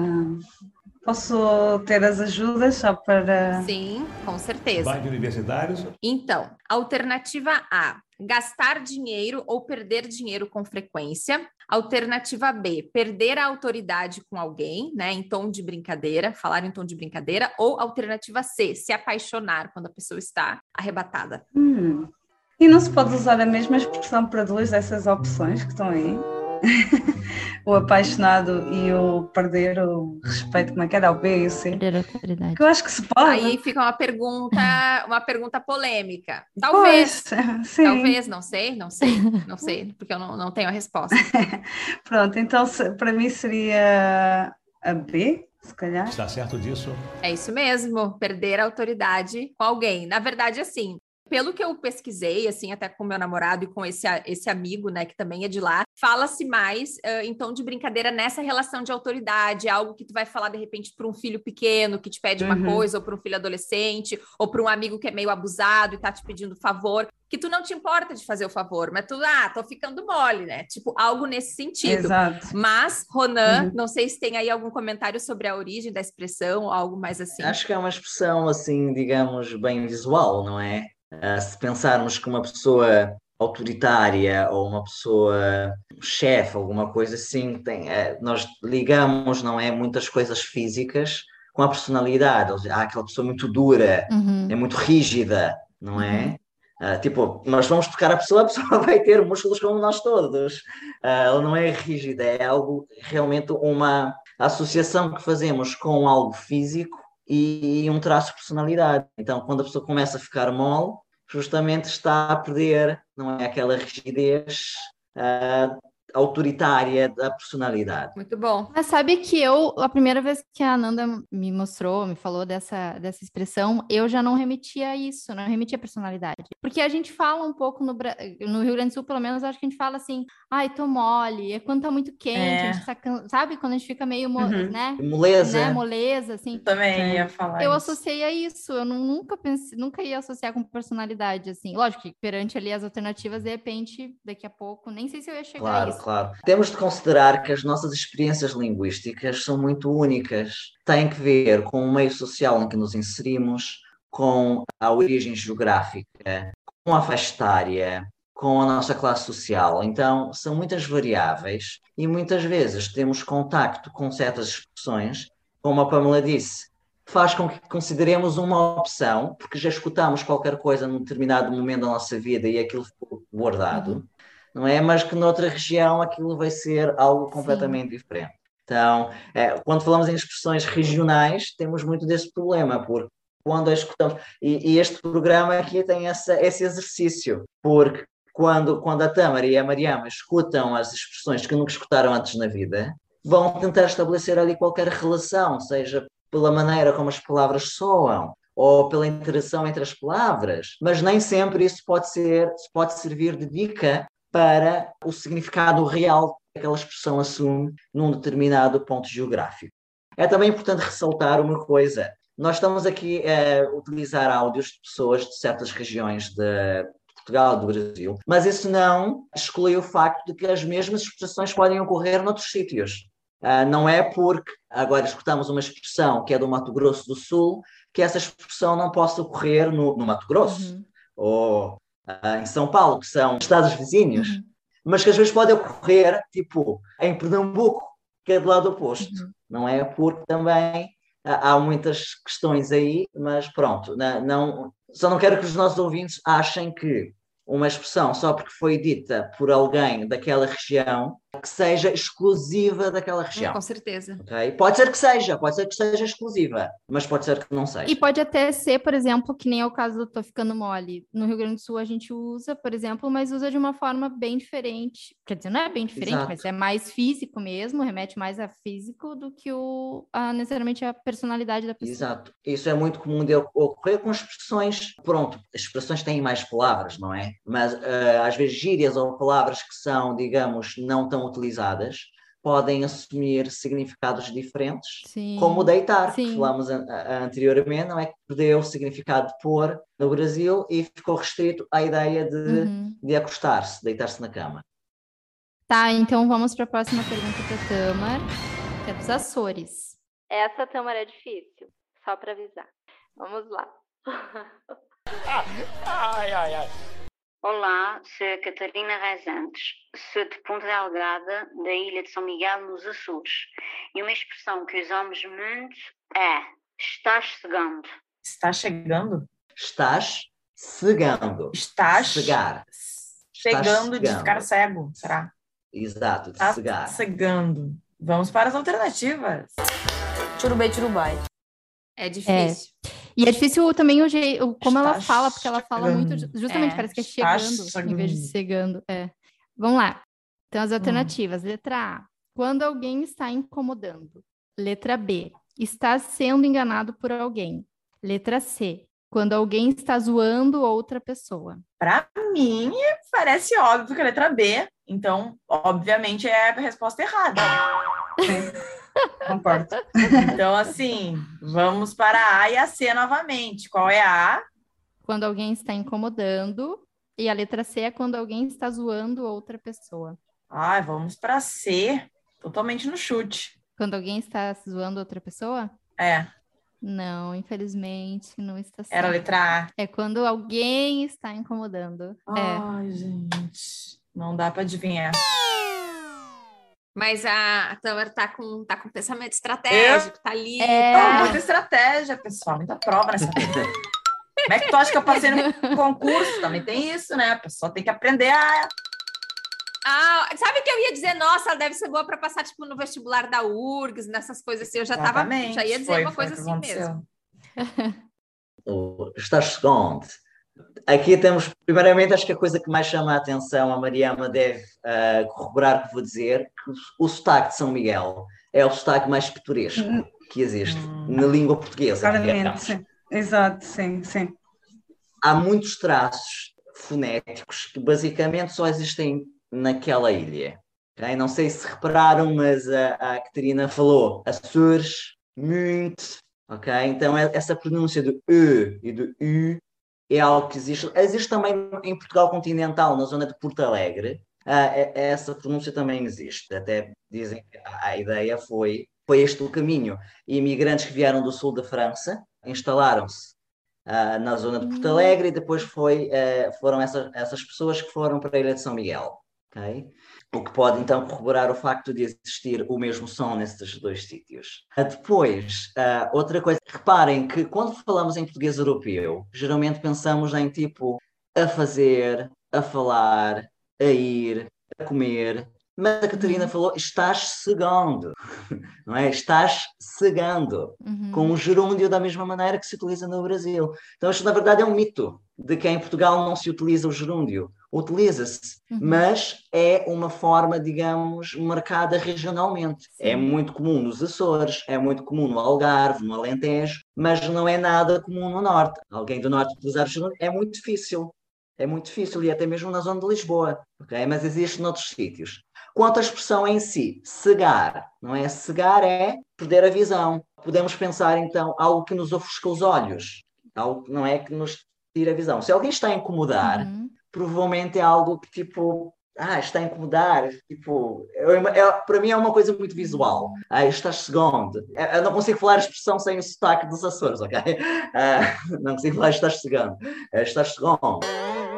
posso ter as ajudas só para. Sim, com certeza. Vai de universitários. Então, alternativa A, gastar dinheiro ou perder dinheiro com frequência. Alternativa B, perder a autoridade com alguém, né, em tom de brincadeira, falar em tom de brincadeira. Ou alternativa C, se apaixonar quando a pessoa está arrebatada. Hum. E não se pode usar a mesma expressão para duas dessas opções que estão aí? o apaixonado e o perder o respeito, como é que era? O B e o C. Perder a autoridade. Que eu acho que se pode. Aí fica uma pergunta, uma pergunta polêmica. Talvez. Pois, sim. Talvez, não sei, não sei, não sei, porque eu não, não tenho a resposta. Pronto, então para mim seria a B, se calhar. Está certo disso? É isso mesmo, perder a autoridade com alguém. Na verdade, assim, pelo que eu pesquisei, assim, até com meu namorado e com esse, esse amigo, né, que também é de lá, fala-se mais em tom de brincadeira nessa relação de autoridade, algo que tu vai falar de repente para um filho pequeno que te pede uma Uhum. coisa, ou para um filho adolescente, ou para um amigo que é meio abusado e tá te pedindo favor, que tu não te importa de fazer o favor, mas tu, ah, tô ficando mole, né? Tipo, algo nesse sentido. Exato. Mas, Ronan, Uhum. não sei se tem aí algum comentário sobre a origem da expressão ou algo mais assim. Acho que é uma expressão assim, digamos, bem visual, não é? Ah, se pensarmos que uma pessoa autoritária ou uma pessoa um chefe, alguma coisa assim, tem, eh, nós ligamos, não é, muitas coisas físicas com a personalidade. Ou seja, há aquela pessoa muito dura, Uhum. é muito rígida, não é? Ah, tipo, nós vamos tocar a pessoa, a pessoa vai ter músculos como nós todos. Ela não é rígida, é algo realmente uma associação que fazemos com algo físico e um traço de personalidade. Então, quando a pessoa começa a ficar mole, justamente está a perder, não é? Aquela rigidez ah, autoritária da personalidade. Muito bom. Mas sabe que eu, a primeira vez que a Ananda me mostrou, me falou dessa, dessa expressão, eu já não remetia a isso, não remetia a personalidade. Porque a gente fala um pouco no, no Rio Grande do Sul, pelo menos, acho que a gente fala assim, ai, tô mole, é quando tá muito quente, É. a gente tá sabe? Quando a gente fica meio, Uhum. né? Moleza. Né? Moleza, assim. Também ia falar Eu isso. associei a isso, eu nu- nunca pensei, nunca ia associar com personalidade, assim. Lógico que perante ali as alternativas, de repente, daqui a pouco, nem sei se eu ia chegar a Claro, isso. Claro. Temos de considerar que as nossas experiências linguísticas são muito únicas. Têm que ver com o meio social em que nos inserimos, com a origem geográfica, com a faixa etária, com a nossa classe social. Então, são muitas variáveis e muitas vezes temos contacto com certas expressões, como a Pamela disse, faz com que consideremos uma opção, porque já escutamos qualquer coisa num determinado momento da nossa vida e aquilo ficou guardado não é? Mas que noutra região aquilo vai ser algo completamente diferente. Então, é, quando falamos em expressões regionais, temos muito desse problema, porque quando a escutamos, e, e este programa aqui tem essa, esse exercício, porque quando, quando a Tâmara e a Mariama escutam as expressões que nunca escutaram antes na vida, vão tentar estabelecer ali qualquer relação, seja pela maneira como as palavras soam, ou pela interação entre as palavras, mas nem sempre isso pode ser, pode servir de dica para o significado real que aquela expressão assume num determinado ponto geográfico. É também importante ressaltar uma coisa. Nós estamos aqui a utilizar áudios de pessoas de certas regiões de Portugal, do Brasil, mas isso não exclui o facto de que as mesmas expressões podem ocorrer noutros sítios. Ah, não é porque agora escutamos uma expressão que é do Mato Grosso do Sul que essa expressão não possa ocorrer no, no Mato Grosso ou ah, em São Paulo, que são estados vizinhos, mas que às vezes pode ocorrer, tipo, em Pernambuco, que é do lado oposto, não é? Porque também há muitas questões aí, mas pronto, não, só não quero que os nossos ouvintes achem que uma expressão só porque foi dita por alguém daquela região que seja exclusiva daquela região. Com certeza. Okay? Pode ser que seja, pode ser que seja exclusiva, mas pode ser que não seja. E pode até ser, por exemplo, que nem é o caso do Tô Ficando Mole. No Rio Grande do Sul a gente usa, por exemplo, mas usa de uma forma bem diferente. Quer dizer, não é bem diferente, Exato. mas é mais físico mesmo, remete mais a físico do que o, a, necessariamente a personalidade da pessoa. Exato. Isso é muito comum de ocorrer com expressões. Pronto, as expressões têm mais palavras, não é? Mas uh, às vezes gírias ou palavras que são, digamos, não tão utilizadas podem assumir significados diferentes, Sim. como deitar, Sim. que falamos anteriormente, não é que perdeu o significado de pôr no Brasil e ficou restrito à ideia de, Uhum. de acostar-se, deitar-se na cama. Tá, então vamos para a próxima pergunta para Tamar, que é dos Açores. Essa Tamara é difícil, só para avisar. Vamos lá. Ai, ai, ai. Olá, sou a Catarina Rezantes, sou de Ponta Delgada, da Ilha de São Miguel, nos Açores. E uma expressão que usamos muito é estás cegando. Estás chegando? Estás cegando. Estás cegar. Chegando de ficar cego, será? Exato, de Estás cegar. cegando. Vamos para as alternativas. Churubei, churubai. É É. E é difícil também o jeito, como ela fala, porque ela fala muito, ju- chegando. justamente, É, parece que é está chegando, em vez de chegando. chegando. É. Vamos lá. Então, Hum. as alternativas. Letra A, quando alguém está incomodando. Letra B, está sendo enganado por alguém. Letra C, quando alguém está zoando outra pessoa. Para mim, parece óbvio que a letra B. Então, obviamente, é a resposta errada. Concordo. Então, assim, vamos para a A e a C novamente. Qual é a A? Quando alguém está incomodando. E a letra C é quando alguém está zoando outra pessoa. Ai, vamos para C. Totalmente no chute. Quando alguém está zoando outra pessoa? É. Não, infelizmente, não está certo. Era a letra A. É quando alguém está incomodando. É. Ai, gente. Não dá para adivinhar. Mas a, a Tamar tá com, tá com pensamento estratégico, tá ali. É. Tá, muita estratégia, pessoal. Muita prova nessa vida. Como é que tu acha que eu passei no concurso? Também tem isso, né? A pessoa tem que aprender a. Ah, sabe o que eu ia dizer? Nossa, ela deve ser boa para passar, tipo, no vestibular da URGS, nessas coisas assim. Eu já tava, Exatamente. já ia dizer Foi- uma coisa assim aconteceu. mesmo. estás segundo. Aqui temos, primeiramente, acho que a coisa que mais chama a atenção, a Mariama deve ah, corroborar o que vou dizer, que o, sotaque de São Miguel é o sotaque mais pitoresco que existe na língua portuguesa. Claramente, digamos. sim. Exato, sim, sim. Há muitos traços fonéticos que basicamente só existem naquela ilha. ok? Não sei se repararam, mas a, a Catarina falou Açores, muito, ok? Então é- essa pronúncia do E e do U é algo que existe. Existe também em Portugal continental, na zona de Porto Alegre. É- essa pronúncia também existe. Até dizem que a, ideia foi, foi este o caminho. E imigrantes que vieram do sul da França instalaram-se ah, na zona de Porto Alegre e depois foi, eh, foram essas, essas pessoas que foram para a Ilha de São Miguel. ok? O que pode então corroborar o facto de existir o mesmo som nesses dois sítios. Ah, Depois, ah, outra coisa, reparem que quando falamos em português europeu, geralmente pensamos em tipo a fazer, a falar, a ir, a comer. Mas a Catarina falou, estás cegando, não é? Estás cegando Uhum. com o gerúndio da mesma maneira que se utiliza no Brasil. Então, isto na verdade é um mito de que em Portugal não se utiliza o gerúndio. Utiliza-se, Uhum. mas é uma forma, digamos, marcada regionalmente. É muito comum nos Açores, é muito comum no Algarve, no Alentejo, mas não é nada comum no Norte. Alguém do Norte utilizar o gerúndio é muito difícil. É muito difícil, e até mesmo na zona de Lisboa, ok? Mas existe noutros sítios. Quanto à expressão em si, cegar, não é? Cegar é perder a visão. Podemos pensar, então, algo que nos ofusca os olhos, algo que não é que nos tira a visão. Se alguém está a incomodar, Uhum. provavelmente é algo que, tipo, ah, está a incomodar, tipo, é é- para mim é uma coisa muito visual. Ah, estás segundo. Eu eu não consigo falar a expressão sem o sotaque dos Açores, ok? Ah, não consigo falar estás segundo. Ah, Estás segundo.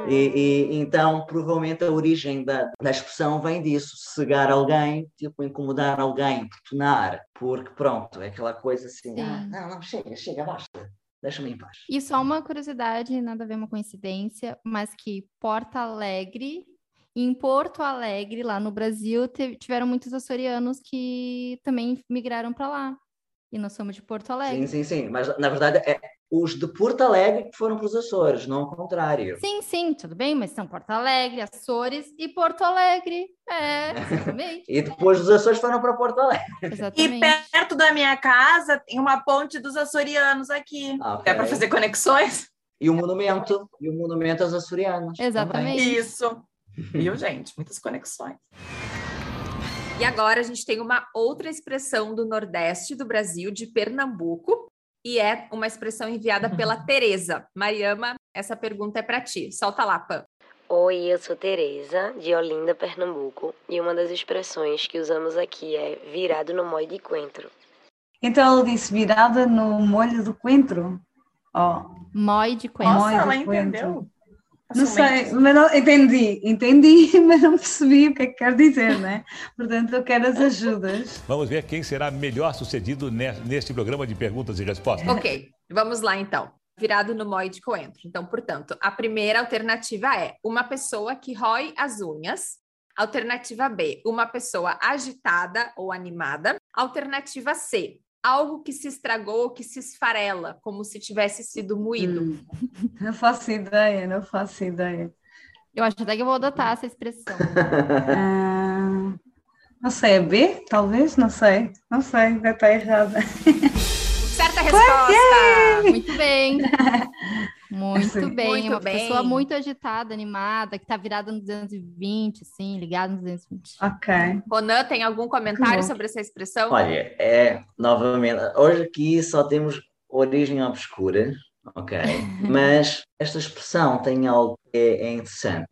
E, e, então, provavelmente, a origem da, da expressão vem disso: cegar alguém, tipo, incomodar alguém, importunar, porque pronto, é aquela coisa assim: ah, não, não, chega, chega, basta. deixa-me em paz. E só uma curiosidade, nada a ver uma coincidência, mas que Porto Alegre, em Porto Alegre, lá no Brasil, tiveram muitos açorianos que também migraram para lá. E nós somos de Porto Alegre. Sim, sim, sim. Mas na verdade é os de Porto Alegre que foram para os Açores, não ao contrário. Sim, sim, tudo bem, mas são Porto Alegre, Açores e Porto Alegre. É, exatamente. e depois os Açores foram para Porto Alegre. Exatamente. E perto da minha casa tem uma ponte dos açorianos aqui. Ah, okay. É para fazer conexões. E o monumento, e o monumento aos açorianos. Exatamente. Também. Isso. Viu, gente? Muitas conexões. E agora a gente tem uma outra expressão do Nordeste do Brasil, de Pernambuco, e é uma expressão enviada pela Tereza. Mariama, essa pergunta é para ti. Solta lá, Pam. Oi, eu sou Tereza, de Olinda, Pernambuco, e uma das expressões que usamos aqui é virado no molho de coentro. Então ela disse virada no molho do coentro? Ó. Oh. Molho de coentro. Nossa, ela entendeu. Não sei, mas não, entendi, entendi, mas não percebi o que é que quer dizer, né? Portanto, eu quero as ajudas. Vamos ver quem será melhor sucedido neste programa de perguntas e respostas. Ok, vamos lá então. Virado no mói de coentro. Então, portanto, a primeira alternativa é uma pessoa que rói as unhas. Alternativa B, uma pessoa agitada ou animada. Alternativa C, algo que se estragou, que se esfarela, como se tivesse sido moído? Hum. Não faço ideia, não faço ideia. Eu acho até que eu vou adotar essa expressão. ah, não sei, é B? Talvez? Não sei. Não sei, vai estar errada. Certa resposta! Muito bem. Muito bem, muito uma bem. pessoa muito agitada, animada, que está virada no 220, assim, ligada no 220. Ok. Ronan, tem algum comentário sobre essa expressão? Olha, é, novamente, hoje aqui só temos origem obscura, ok? Mas esta expressão tem algo que é, é interessante,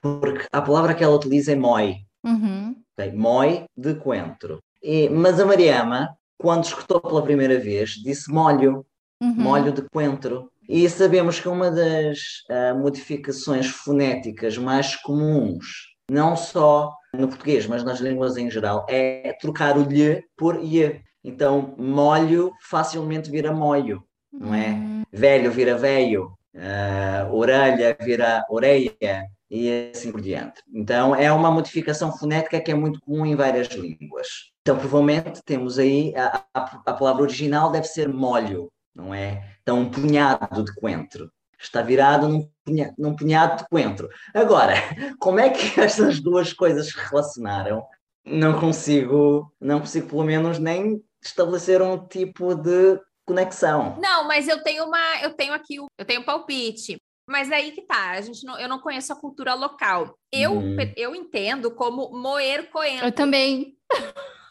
porque a palavra que ela utiliza é moi. Uhum. Okay? Moi de coentro. E, mas a Mariama, quando escutou pela primeira vez, disse molho, uhum. molho de coentro. E sabemos que uma das uh, modificações fonéticas mais comuns, não só no português, mas nas línguas em geral, é trocar o lhe por ie. Então, molho facilmente vira molho, não é? Uhum. Velho vira velho, uh, orelha vira orelha e assim por diante. Então, é uma modificação fonética que é muito comum em várias línguas. Então, provavelmente, temos aí a, a, a palavra original deve ser molho, não é? Então, um punhado de coentro. Está virado num punhado, num punhado de coentro. Agora, como é que estas duas coisas se relacionaram? Não consigo, não consigo pelo menos nem estabelecer um tipo de conexão. Não, mas eu tenho uma, eu tenho aqui, eu tenho um palpite. Mas aí que tá, a gente não, eu não conheço a cultura local. Eu, hum. eu entendo como moer coentro. Eu também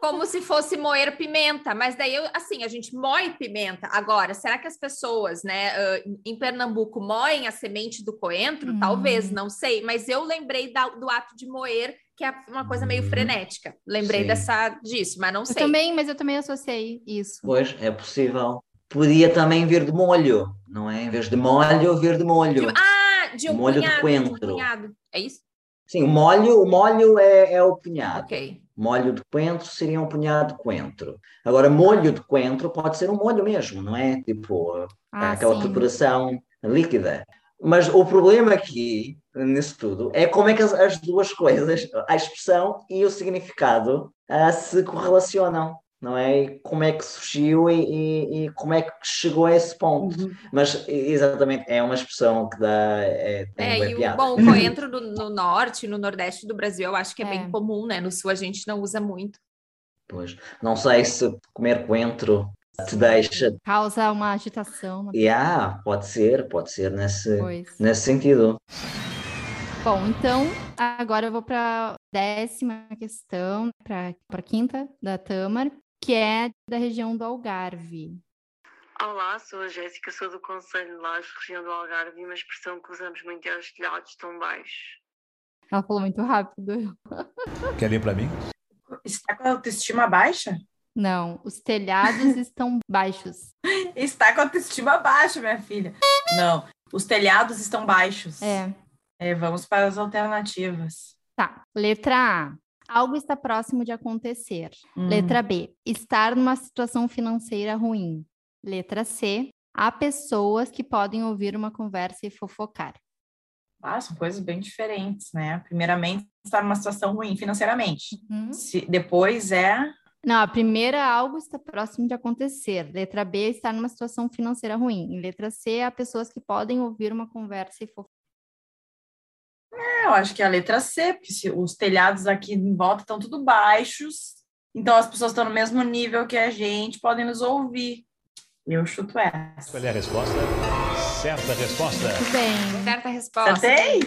como se fosse moer pimenta, mas daí, assim, a gente moe pimenta. Agora, será que as pessoas, né, em Pernambuco moem a semente do coentro? Hum. Talvez, não sei, mas eu lembrei da, do ato de moer, que é uma coisa meio hum. frenética. Lembrei dessa, disso, mas não eu sei. também, mas eu também associei isso. Pois, é possível. Podia também vir de molho, não é? Em vez de molho, vir de molho. De, ah, de um molho punhado, de coentro. De um. É isso? Sim, o molho, o molho é, é o punhado. Ok. Molho de coentro seria um punhado de coentro. Agora, molho de coentro pode ser um molho mesmo, não é? Tipo, ah, aquela sim. preparação líquida. Mas o problema aqui, nisso tudo, é como é que as, as duas coisas, a expressão e o significado, uh, se correlacionam não é? E como é que surgiu e, e, e, como é que chegou a esse ponto. Uhum. Mas exatamente é uma expressão que dá. É, é e o, bom, o coentro no, no, norte, no nordeste do Brasil, eu acho que é, é, bem comum, né? No sul a gente não usa muito. Pois, não sei se comer coentro te deixa. Causa uma agitação. Uma... Yeah, pode ser, pode ser nesse, nesse sentido. Bom, então agora eu vou para a décima questão, para a quinta da Tamar, que é da região do Algarve. Olá, sou a Jéssica, sou do Conselho de Lages, região do Algarve, e uma expressão que usamos muito é os telhados tão baixos. Ela falou muito rápido. Quer ler para mim? Está com a autoestima baixa? Não, os telhados estão baixos. Está com a autoestima baixa, minha filha. Não, os telhados estão baixos. É. é vamos para as alternativas. Tá. Letra A. Algo está próximo de acontecer. Hum. Letra B. Estar numa situação financeira ruim. Letra C. há pessoas que podem ouvir uma conversa e fofocar. Ah, são coisas bem diferentes, né? Primeiramente, estar numa situação ruim financeiramente. Uhum. Se, depois é. Não, a primeira, algo está próximo de acontecer. Letra B, estar numa situação financeira ruim. Em letra C, há pessoas que podem ouvir uma conversa e fofocar. É, eu acho que é a letra C, porque se, os telhados aqui em volta estão tudo baixos, então as pessoas estão no mesmo nível que a gente, podem nos ouvir. Eu chuto essa. Qual é a resposta? Certa resposta. Muito bem. Certa resposta. Acertei?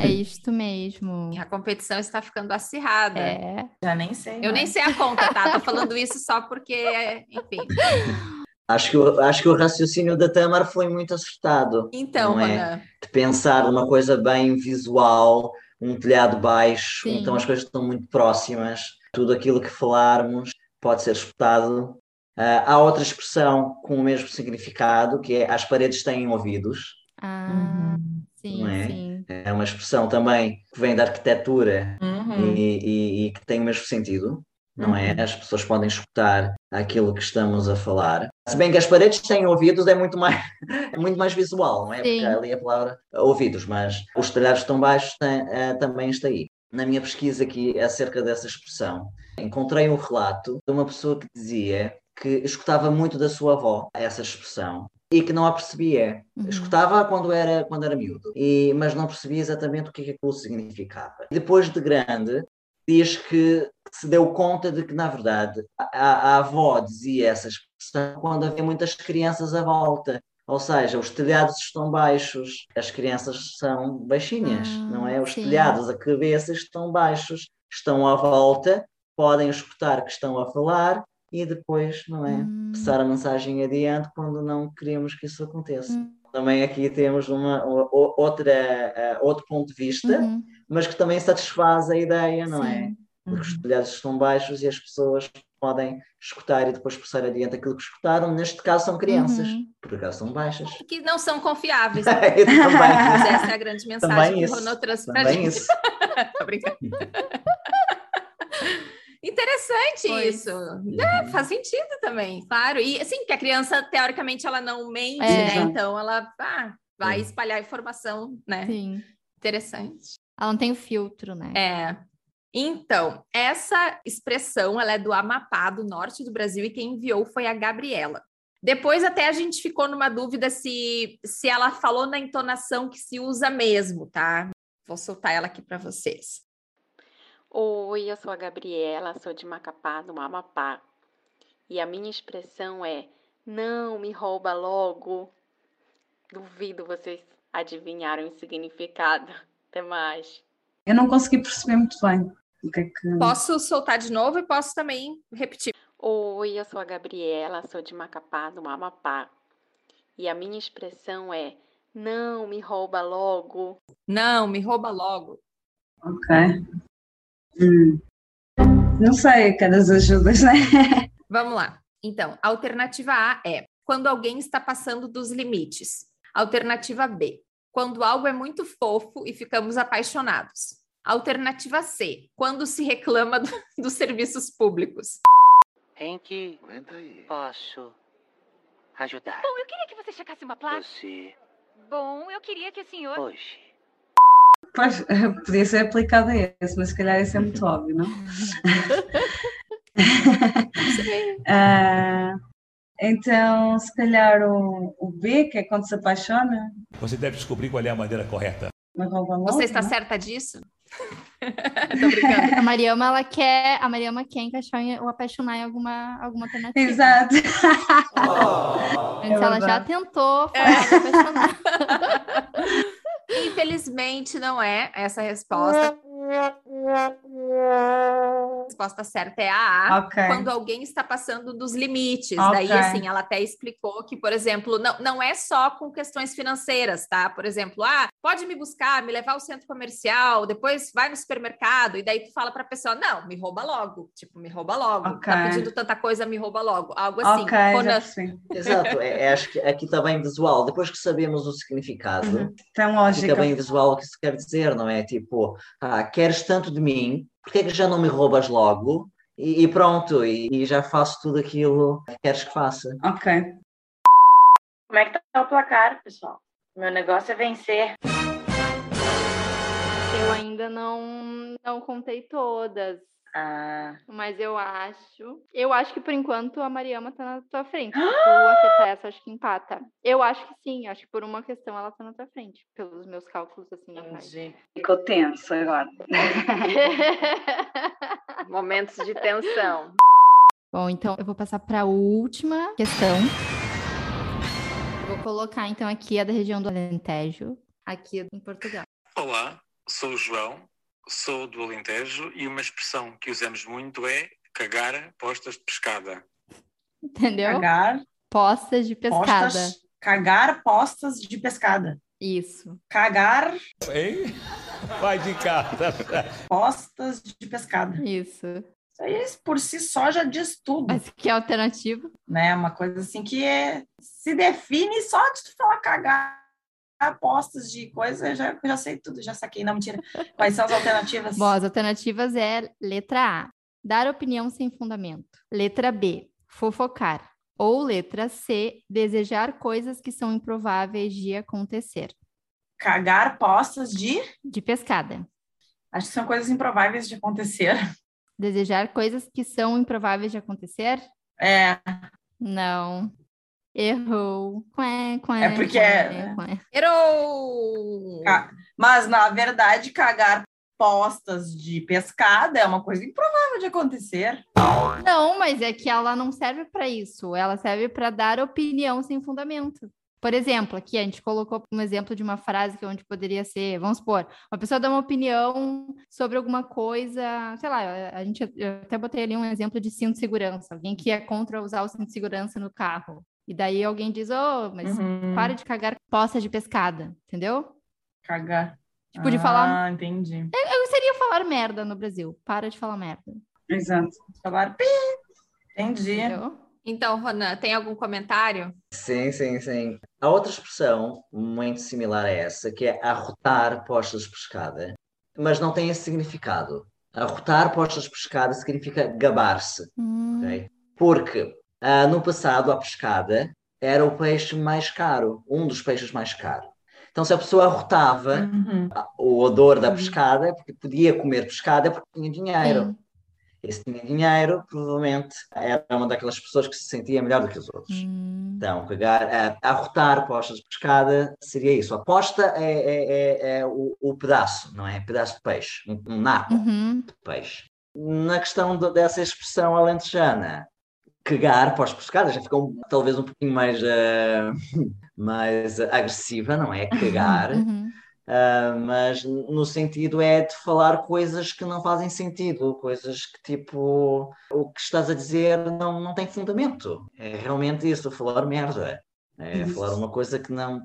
É isto mesmo. A competição está ficando acirrada. É. Já nem sei. Eu nem mais. sei a conta, tá? Tô falando isso só porque, enfim. Acho que, o- acho que o raciocínio da Tamar foi muito acertado. Então, não é? De pensar numa coisa bem visual, um telhado baixo, Sim. então as coisas estão muito próximas. Tudo aquilo que falarmos pode ser escutado. Ah, há outra expressão com o mesmo significado, que é as paredes têm ouvidos. Ah, sim, não é? sim. É uma expressão também que vem da arquitetura Uhum. e, e- e que tem o mesmo sentido, não é? As pessoas podem escutar aquilo que estamos a falar. Se bem que as paredes têm ouvidos, é muito mais, é muito mais visual, não é? Sim. Porque ali a palavra ouvidos, mas os telhados tão baixos tem- eh, também está aí. Na minha pesquisa aqui acerca dessa expressão, encontrei um relato de uma pessoa que dizia que escutava muito da sua avó essa expressão e que não a percebia. Uhum. Escutava quando era, quando era miúdo, e, mas não percebia exatamente o que é que aquilo significava. Depois de grande, diz que se deu conta de que, na verdade, a, a avó dizia essa expressão quando havia muitas crianças à volta. Ou seja, os telhados estão baixos, as crianças são baixinhas, Ah, não é? Os sim. telhados, a cabeça estão baixos, estão à volta, podem escutar que estão a falar e depois, não é? Hum. Passar a mensagem adiante quando não queremos que isso aconteça. Hum. Também aqui temos uma, outra, eh, outro ponto de vista, Uhum. Mas que também satisfaz a ideia, não é? Sim. Porque os telhados estão baixos e as pessoas podem escutar e depois passar adiante aquilo que escutaram. Neste caso são crianças, Uhum. por acaso são baixas. Que não são confiáveis. Eu também. Mas essa é a grande mensagem Também que isso. o Ronan trouxe pra Também gente. isso. Tô brincando. Interessante Pois. isso. É, faz sentido também, claro. E assim, que a criança, teoricamente, ela não mente, É. né? Então ela ah, vai espalhar informação, né? Sim. Interessante. Ela não tem o filtro, né? É. Então, essa expressão, ela é do Amapá, do norte do Brasil, e quem enviou foi a Gabriela. Depois até a gente ficou numa dúvida se, se ela falou na entonação que se usa mesmo, tá? Vou soltar ela aqui para vocês. Oi, eu sou a Gabriela, sou de Macapá, do Amapá. E a minha expressão é: não me rouba logo. Duvido vocês adivinharam o significado. Até mais. Eu não consegui perceber muito bem o que é que. Posso soltar de novo e posso também repetir. Oi, eu sou a Gabriela, sou de Macapá, do Amapá. E a minha expressão é: não me rouba logo. Não, me rouba logo. Ok. Hum. Não sei, quero as ajudas, né? Vamos lá. Então, alternativa A é quando alguém está passando dos limites. Alternativa B, quando algo é muito fofo e ficamos apaixonados. Alternativa C, quando se reclama do- dos serviços públicos. Em que posso ajudar Bom, eu queria que você checasse uma placa. você Bom, eu queria que o senhor. hoje? Pois, podia ser aplicado a esse, mas se calhar isso é muito óbvio, não? Ah, então, se calhar o, o B, que é quando se apaixona, Você deve descobrir qual é a maneira correta. Você está né? certa disso? A Mariama, ela quer, a Mariama quer encaixar em, ou apaixonar em alguma, alguma alternativa. Exato. Antes ela já tentou falar de apaixonar. Infelizmente, não é essa a resposta. A resposta certa é a A, Ok. quando alguém está passando dos limites. Ok. Daí, assim, ela até explicou que, por exemplo, não, não é só com questões financeiras, tá? Por exemplo, ah, pode me buscar, me levar ao centro comercial, depois vai no supermercado, e daí tu fala pra pessoa, não, me rouba logo. Tipo, me rouba logo. Ok. Tá pedindo tanta coisa, me rouba logo. Algo assim. Percebi. Exato, é, é- acho que aqui está bem visual. Depois que sabemos o significado, Tem lógica. fica bem visual o que isso quer dizer, não é? Tipo, ah, queres tanto de mim, porque é que já não me roubas logo? e, e pronto, e, e já faço tudo aquilo que queres que faça. Ok. Como é que tá o placar, pessoal? Meu negócio é vencer. Eu ainda não, não contei todas. Ah. Mas eu acho. Eu acho que por enquanto a Mariama tá na tua frente. Se tu acertar essa, acho que empata. Eu acho que sim, acho que por uma questão ela tá na tua frente. Pelos meus cálculos assim atrás. Ficou tenso agora. Momentos de tensão. Bom, então eu vou passar para a última questão. Vou colocar então aqui a da região do Alentejo, aqui em Portugal. Olá, sou o João, sou do Alentejo e uma expressão que usamos muito é cagar postas de pescada. Entendeu? Cagar. Postas de pescada. Postas, cagar postas de pescada. Isso. Cagar Hein? Vai de casa. postas de pescada. Isso. Isso aí por si só já diz tudo. Mas que alternativa? Né? Uma coisa assim que é, se define só de tu falar cagar postas de coisa, eu já, já sei tudo, já saquei. Não, mentira. Quais são as alternativas? Bom, as alternativas é letra A, dar opinião sem fundamento. Letra B, fofocar. Ou letra C, desejar coisas que são improváveis de acontecer. Cagar postas de? De pescada. Acho que são coisas improváveis de acontecer. Desejar coisas que são improváveis de acontecer? É. Não. Errou. Quê, quê, É porque quê, é- quê. Errou! Mas, na verdade, cagar postas de pescada é uma coisa improvável de acontecer. Não, mas é que ela não serve para isso. Ela serve para dar opinião sem fundamento. Por exemplo, aqui a gente colocou um exemplo de uma frase que onde poderia ser, vamos supor, uma pessoa dá uma opinião sobre alguma coisa, sei lá, a gente eu até botei ali um exemplo de cinto de segurança, alguém que é contra usar o cinto de segurança no carro. E daí alguém diz, ô, mas Uhum. para de cagar poça de pescada, entendeu? Cagar. Tipo, de falar. Ah, entendi. Eu, eu seria falar merda no Brasil. Para de falar merda. Exato. Falar pi. Entendi. Então, Ronan, tem algum comentário? Sim, sim, sim. Há outra expressão muito similar a essa, que é arrotar postas de pescada, mas não tem esse significado. Arrotar postas de pescada significa gabar-se, ok? Porque ah, no passado a pescada era o peixe mais caro, um dos peixes mais caros. Então, se a pessoa arrotava Uhum. o odor da pescada, porque podia comer pescada porque tinha dinheiro. Sim. E se tinha dinheiro, provavelmente era uma daquelas pessoas que se sentia melhor do que os outros. Então, cagar, a, arrotar postas de pescada seria isso. A posta é, é- é- é o, o pedaço, não é? Pedaço de peixe, um, um napo Uhum. de peixe. Na questão do- dessa expressão alentejana, cagar postas de pescada já ficou talvez um pouquinho mais, eh, mais agressiva, não é? Cagar. Uhum. Ah, mas no sentido é de falar coisas que não fazem sentido, coisas que tipo o que estás a dizer não, não tem fundamento. É realmente isso, falar merda. É Isso. falar uma coisa que não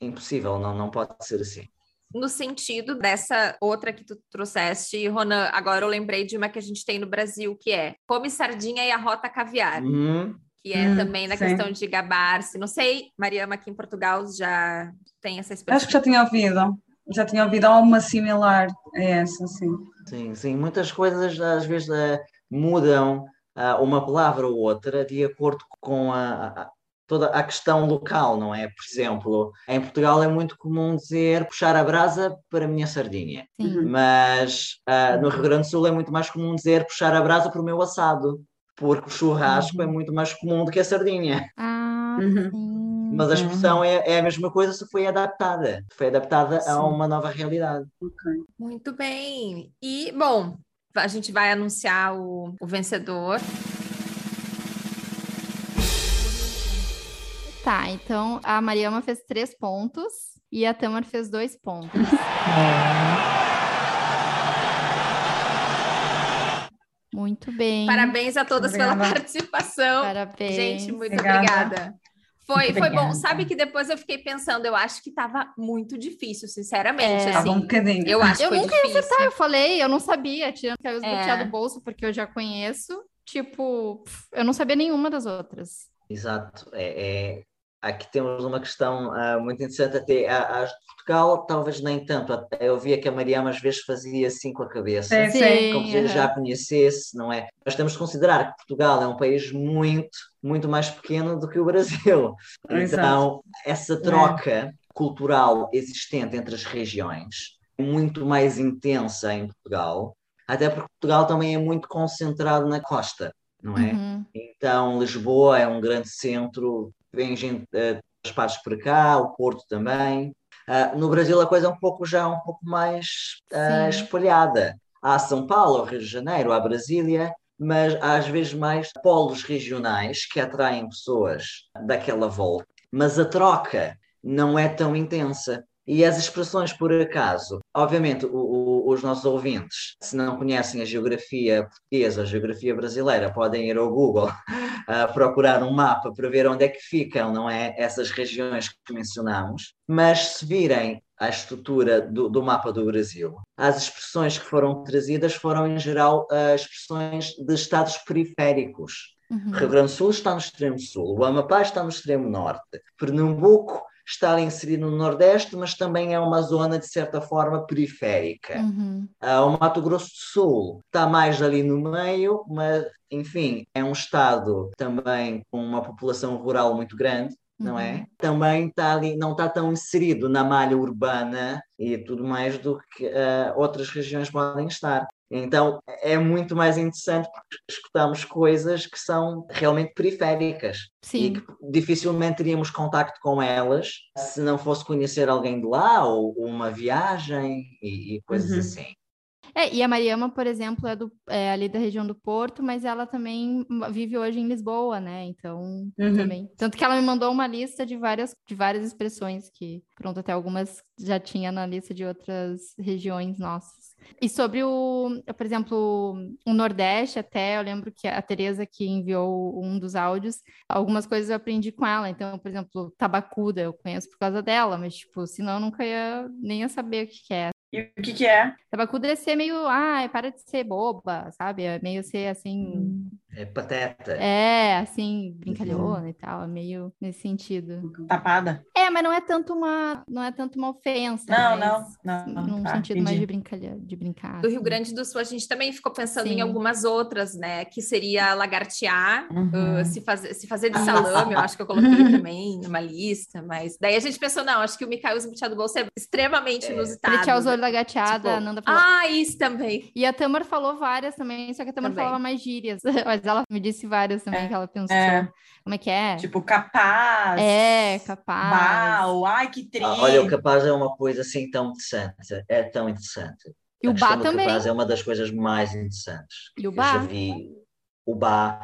impossível, não, não pode ser assim. No sentido dessa outra que tu trouxeste, Ronan, agora eu lembrei de uma que a gente tem no Brasil, que é come sardinha e arrota caviar. Uhum. Que é Hum, também na sim. questão de gabar-se. Não sei, Mariama, aqui em Portugal já tem essa expressão. Acho que já tinha ouvido. Já tinha ouvido alguma similar a essa, sim. Sim, sim, muitas coisas às vezes eh, mudam ah, uma palavra ou outra de acordo com a, a- toda a questão local, não é? Por exemplo, em Portugal é muito comum dizer puxar a brasa para a minha sardinha, mas ah, no Rio Grande do Sul é muito mais comum dizer puxar a brasa para o meu assado, porque o churrasco é muito mais comum do que a sardinha. Ah, Mas a expressão é, é a mesma coisa se foi adaptada, foi adaptada a uma nova realidade. Muito bem. E, bom, a gente vai anunciar o, o vencedor. Tá, então a Mariama fez três pontos e a Tamar fez dois pontos. Muito bem. Parabéns a todas pela Obrigada. participação. Parabéns. Gente, muito Obrigada. obrigada. Foi, Muito foi bom. Sabe que depois eu fiquei pensando, eu acho que tava muito difícil, sinceramente. É. assim. Um bocadinho. Eu acho eu nunca ia difícil. acertar, eu falei, eu não sabia, tirando que eu É. botear do bolso, porque eu já conheço. Tipo, eu não sabia nenhuma das outras. Exato, é, é- aqui temos uma questão uh, muito interessante, até as de Portugal, talvez nem tanto. Eu via que a Mariama às vezes fazia assim com a cabeça, sim, como se uhum. já conhecesse, não é? Nós temos que considerar que Portugal é um país muito, muito mais pequeno do que o Brasil. Então, Exato. essa troca cultural existente entre as regiões é muito mais intensa em Portugal, até porque Portugal também é muito concentrado na costa, não é? Uhum. Então, Lisboa é um grande centro, vem gente das partes por cá, o Porto também. Ah, no Brasil a coisa é um pouco já um pouco mais Sim. espalhada. Há São Paulo, Rio de Janeiro, há Brasília, mas há às vezes mais polos regionais que atraem pessoas daquela volta. Mas a troca não é tão intensa. E as expressões, por acaso, obviamente, o- o- os nossos ouvintes, se não conhecem a geografia portuguesa, a geografia brasileira, podem ir ao Google a procurar um mapa para ver onde é que ficam, não é? Essas regiões que mencionamos. Mas se virem a estrutura do, do mapa do Brasil, as expressões que foram trazidas foram, em geral, expressões de estados periféricos. Uhum. Rio Grande do Sul está no extremo sul, o Amapá está no extremo norte, Pernambuco está ali inserido no Nordeste, mas também é uma zona, de certa forma, periférica. Uhum. Ah, o Mato Grosso do Sul está mais ali no meio, mas, enfim, é um estado também com uma população rural muito grande, não é? Também está ali, não está tão inserido na malha urbana e tudo mais do que ah, outras regiões podem estar. Então é muito mais interessante porque escutamos coisas que são realmente periféricas Sim. e que dificilmente teríamos contacto com elas se não fosse conhecer alguém de lá ou uma viagem e, e coisas Uhum. assim. É, e a Mariama, por exemplo, é, do, é ali da região do Porto, mas ela também vive hoje em Lisboa, né? Então, Uhum. também. Tanto que ela me mandou uma lista de várias, de várias expressões que, pronto, até algumas já tinha na lista de outras regiões nossas. E sobre o, por exemplo, o Nordeste, até eu lembro que a Tereza que enviou um dos áudios, algumas coisas eu aprendi com ela. Então, por exemplo, tabacuda eu conheço por causa dela, mas, tipo, senão eu nunca ia nem ia saber o que que é. E o que que é? Tabacuda é ser meio, ai, para de ser boba, sabe? É meio ser assim, É pateta. é, assim, brincalhona e tal, é meio nesse sentido. Tapada? É, mas não é tanto uma, não é tanto uma ofensa, Não, não, não. num Tá, sentido mais entendi. de brincadeira, de brincar. Do Rio assim. Grande do Sul, a gente também ficou pensando em Sim. algumas outras, né? Que seria lagartear, Uhum. uh, se, fazer, se fazer de salame, eu acho que eu coloquei também numa lista, mas daí a gente pensou, não, acho que o Mikael Esbuchado do Bolso é extremamente inusitado. Pretear os olhos da gateada, Tipo, a Nanda falou. Ah, isso também. E a Tamar falou várias também, só que a Tamar Também. falava mais gírias. Mas ela me disse várias também que ela pensou. é. Como é que é? Tipo, capaz. É, capaz. Bau, ai, que tri. Ah, Olha, o capaz é uma coisa assim tão interessante, é tão interessante. E A o Bá do também. capaz é uma das coisas mais interessantes. E o Eu Bá? já vi o Bá.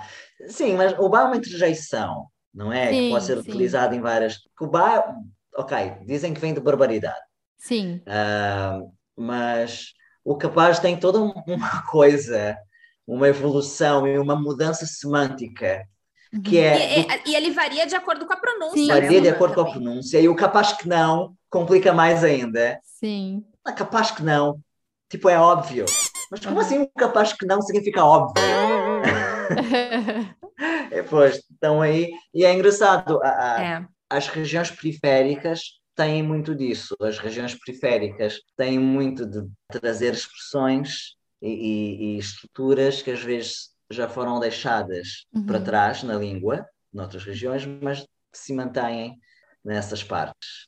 Sim, mas o Bá é uma interjeição, não é? Sim, que pode ser sim. utilizado em várias. O Bá, ok, dizem que vem de barbaridade, Sim. Ah, mas o capaz tem toda um- uma coisa, uma evolução e uma mudança semântica que E, é e- e ele varia de acordo com a pronúncia. Sim. né, varia de acordo com a também. pronúncia e o capaz que não complica mais ainda. Sim. Ah, capaz que não. Tipo, é óbvio. Mas como assim um capaz que não significa óbvio? É, pois, estão aí. E é engraçado, a- a- É. as regiões periféricas têm muito disso. As regiões periféricas têm muito de trazer expressões e, e- estruturas que às vezes já foram deixadas Uhum. para trás na língua, noutras regiões, mas que se mantêm nessas partes.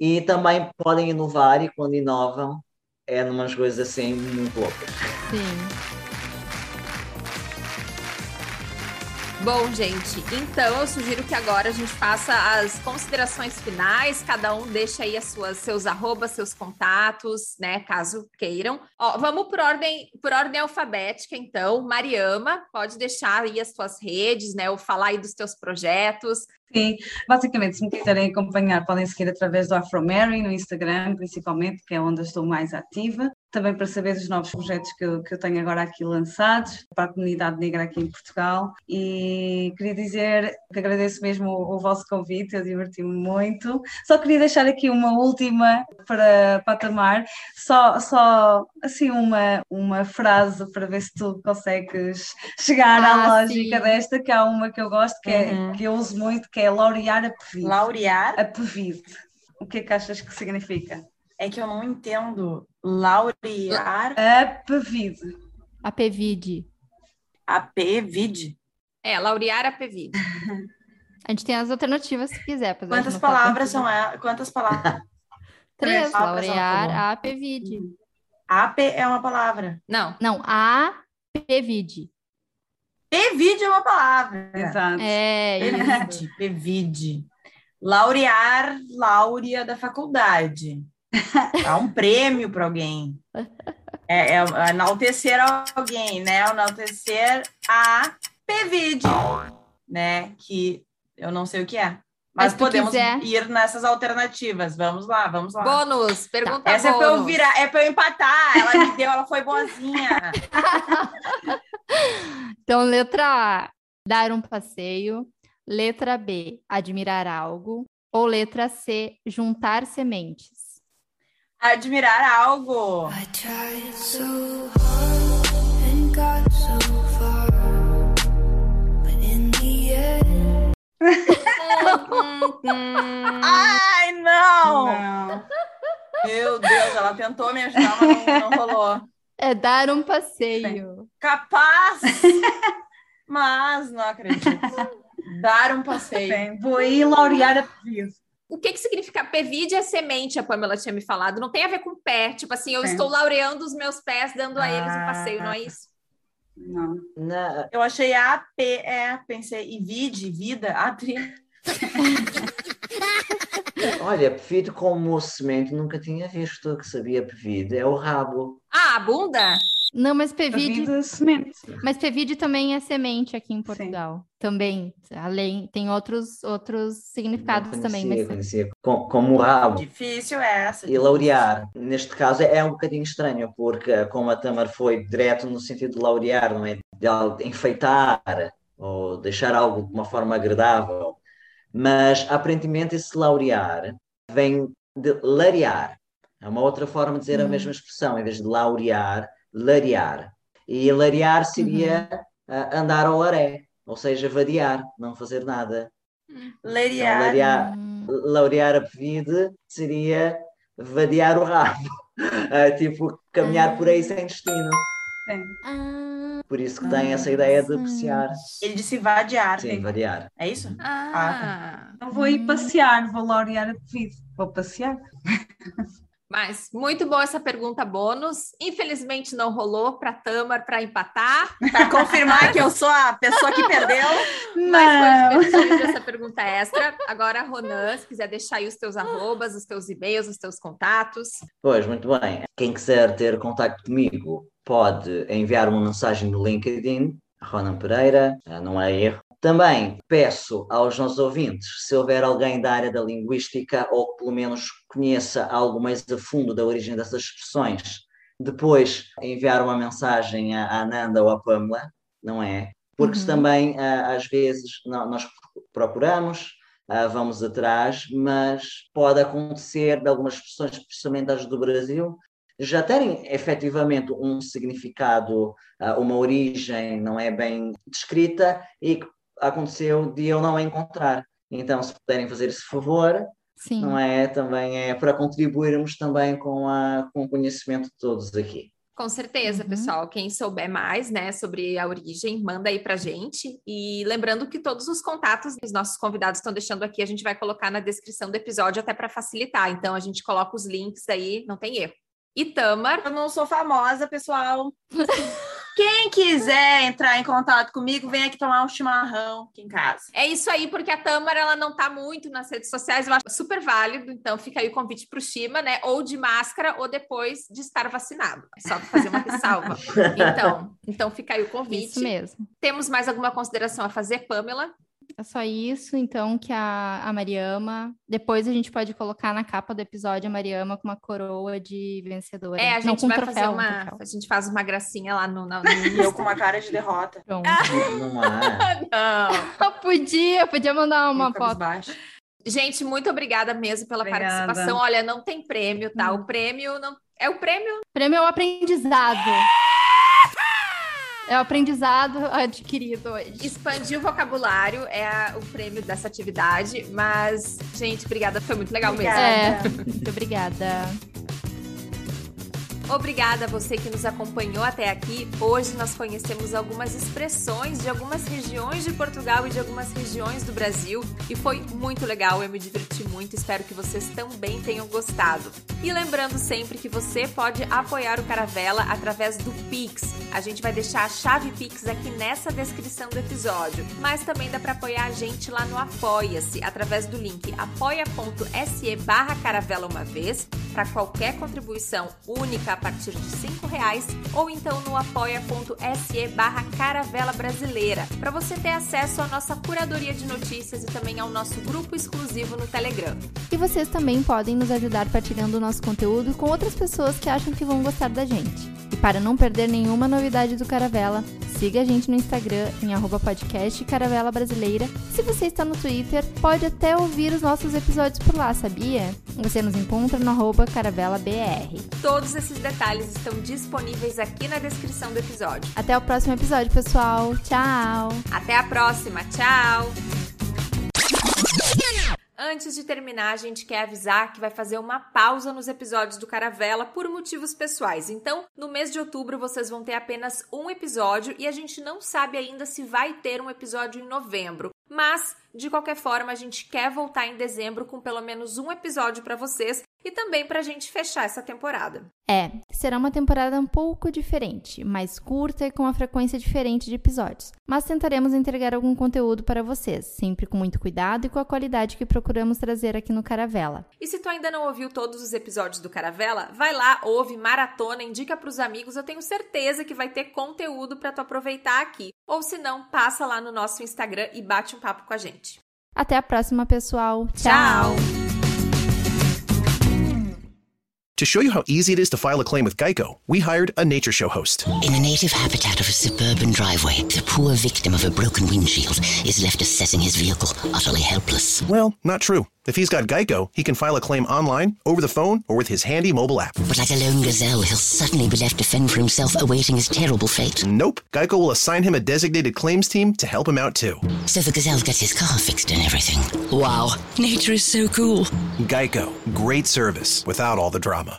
E também podem inovar, e quando inovam, é numas coisas assim muito loucas. Sim. Bom, gente, então eu sugiro que agora a gente faça as considerações finais, cada um deixa aí as suas, seus arrobas, seus contatos, né, caso queiram. Ó, vamos por ordem, por ordem alfabética, então. Mariama, pode deixar aí as suas redes, né, ou falar aí dos teus projetos. Sim, basicamente, se me quiserem acompanhar, podem seguir através do Afromary no Instagram, principalmente, que é onde eu estou mais ativa. Também para saber dos novos projetos que eu, que eu tenho agora aqui lançados para a comunidade negra aqui em Portugal. E queria dizer que agradeço mesmo o, o vosso convite, eu diverti-me muito. Só queria deixar aqui uma última para, para a Tamar, só, só assim uma, uma frase para ver se tu consegues chegar à Ah, lógica sim. desta, que há uma que eu gosto, que, é, Uhum. que eu uso muito, que é laurear a pevide. Laurear? A pevide. O que é que achas que significa? É que eu não entendo. Laurear. A pevide. A pevide. A pevide. É, laurear a pevide. A gente tem as alternativas se quiser. Quantas palavras são elas? Quantas palavras? Três. Laurear tá a pevide. AP é uma palavra. Não. Não, a pevide. É uma palavra. Exato. É, Pevide. Pevide. Laurear, Láurea da faculdade. Dá um prêmio para alguém. É, é enaltecer alguém, né? Enaltecer a Pevide, né? Que eu não sei o que é. Mas, Mas podemos quiser- ir nessas alternativas. Vamos lá, vamos lá. Bônus, pergunta Essa é para eu bônus. virar, é para eu empatar. Ela me deu, ela foi boazinha. Então, letra A, dar um passeio. Letra B, admirar algo. Ou letra C, juntar sementes. Admirar algo. Ai, não! Meu Deus, ela tentou me ajudar, mas não, não rolou. É dar um passeio. Capaz! Mas não acredito. Dar um passeio. Bem, vou aí laurear a pevide. O que que significa pevide é semente, a Pamela tinha me falado. Não tem a ver com pé. Tipo assim, eu Sim. estou laureando os meus pés, dando a eles um passeio, não é isso? Não. Eu achei AP, é, pensei, e vide, vida, atri. Olha, pevide como semente nunca tinha visto, que sabia pevide, é o rabo. Ah, a bunda? Não, mas pevide. Semente. Mas pevide também é semente aqui em Portugal. Também. Além, tem outros, outros significados também. Conhecia, Mas... conhecia co- como o rabo. Difícil é essa. E laurear, neste caso, é um bocadinho estranho, porque como a Tamar foi direto no sentido de laurear, não é? De enfeitar ou deixar algo de uma forma agradável. Mas aparentemente esse laurear vem de larear. É uma outra forma de dizer a Hum. mesma expressão, em vez de laurear, larear. E larear seria ah, andar ao laré, ou seja, vadiar, não fazer nada. Então, Leriar. laurear, laurear a pevide seria vadiar o rabo. Ah, tipo, caminhar por aí sem destino. Ah, Por isso que tem essa ideia de apreciar. Ele disse vadiar. Sim, variar. É isso? Ah, Não vou ir passear, vou laurear a pevide. Vou passear. Mas muito boa essa pergunta bônus. Infelizmente não rolou para Tamar para empatar. Para confirmar que eu sou a pessoa que perdeu. Mas foi divertido essa pergunta extra. Agora, Ronan, se quiser deixar aí os teus arrobas, os teus e-mails, os teus contatos. Pois, muito bem. Quem quiser ter contato comigo pode enviar uma mensagem no LinkedIn, Ronan Pereira, ah, não é erro. Também peço aos nossos ouvintes, se houver alguém da área da linguística ou que pelo menos conheça algo mais a fundo da origem dessas expressões, depois enviar uma mensagem à Ananda ou à Pamela, não é? Porque Uhum. também às vezes nó- nós procuramos, vamos atrás, mas pode acontecer de algumas expressões, especialmente as do Brasil, já terem efetivamente um significado, uma origem não é bem descrita e que aconteceu de eu não encontrar. Então, se puderem fazer esse favor, Sim. não é? Também é para contribuirmos também com, a, com o conhecimento de todos aqui. Com certeza, pessoal. Quem souber mais, né, sobre a origem, manda aí pra gente. E lembrando que todos os contatos que os nossos convidados estão deixando aqui, a gente vai colocar na descrição do episódio até para facilitar. Então a gente coloca os links aí, não tem erro. E Tamar, Eu não sou famosa, pessoal. Quem quiser entrar em contato comigo, vem aqui tomar um chimarrão aqui em casa. é isso aí, porque a Tamar ela não tá muito nas redes sociais, eu acho super válido. Então fica aí o convite pro Shima, né? Ou de máscara ou depois de estar vacinado. É só fazer uma ressalva. Então, então fica aí o convite. Isso mesmo. Temos mais alguma consideração a fazer, Pamela? É só isso, então, que a, a Mariama. Depois a gente pode colocar na capa do episódio a Mariama com uma coroa de vencedora. É, a Não, gente um vai troféu, fazer um uma. troféu. A gente faz uma gracinha lá no. no, no Eu com uma cara de derrota. Pronto. Não é. Não. podia, podia mandar uma foto. baixo. Gente, muito obrigada mesmo pela Obrigada. participação. Olha, não tem prêmio, tá? O prêmio não. É o prêmio. Prêmio é o aprendizado. É o aprendizado adquirido hoje. Expandir o vocabulário é a- o prêmio dessa atividade. Mas, gente, obrigada. Foi muito legal mesmo. É, muito obrigada. Obrigada a você que nos acompanhou até aqui. Hoje nós conhecemos algumas expressões de algumas regiões de Portugal e de algumas regiões do Brasil e foi muito legal, eu me diverti muito, espero que vocês também tenham gostado. E lembrando sempre que você pode apoiar o Caravela através do Pix. A gente vai deixar a chave Pix aqui nessa descrição do episódio, mas também dá para apoiar a gente lá no Apoia-se através do link apoia.se barra caravela uma vez para qualquer contribuição única partir de cinco reais ou então no apoia.se barra caravela brasileira para você ter acesso à nossa curadoria de notícias e também ao nosso grupo exclusivo no Telegram. E vocês também podem nos ajudar partilhando o nosso conteúdo com outras pessoas que acham que vão gostar da gente. Para não perder nenhuma novidade do Caravela, siga a gente no Instagram em arroba podcast Caravela Brasileira. Se você está no Twitter, pode até ouvir os nossos episódios por lá, sabia? Você nos encontra no arroba Caravela BR. Todos esses detalhes estão disponíveis aqui na descrição do episódio. Até o próximo episódio, pessoal. Tchau! Até a próxima, tchau! Antes de terminar, a gente quer avisar que vai fazer uma pausa nos episódios do Caravela por motivos pessoais. Então, no mês de outubro, vocês vão ter apenas um episódio e a gente não sabe ainda se vai ter um episódio em novembro. Mas, de qualquer forma, a gente quer voltar em dezembro com pelo menos um episódio para vocês e também pra gente fechar essa temporada. É, será uma temporada um pouco diferente, mais curta e com uma frequência diferente de episódios. Mas tentaremos entregar algum conteúdo para vocês, sempre com muito cuidado e com a qualidade que procuramos trazer aqui no Caravela. E se tu ainda não ouviu todos os episódios do Caravela, vai lá, ouve, maratona, indica pros amigos, eu tenho certeza que vai ter conteúdo para tu aproveitar aqui. Ou se não, passa lá no nosso Instagram e bate um papo com a gente. Até a próxima, pessoal. Tchau. To show you how easy it is to file a claim with Geico, we hired a nature show host. In the native habitat of a suburban driveway, the poor victim of a broken windshield is left assessing his vehicle, utterly helpless. Well, not true. If he's got Geico, he can file a claim online, over the phone, or with his handy mobile app. But like a lone gazelle, he'll suddenly be left to fend for himself, awaiting his terrible fate. Nope. Geico will assign him a designated claims team to help him out too. So the gazelle gets his car fixed and everything. Wow, nature is so cool. Geico. Great service without all the drama.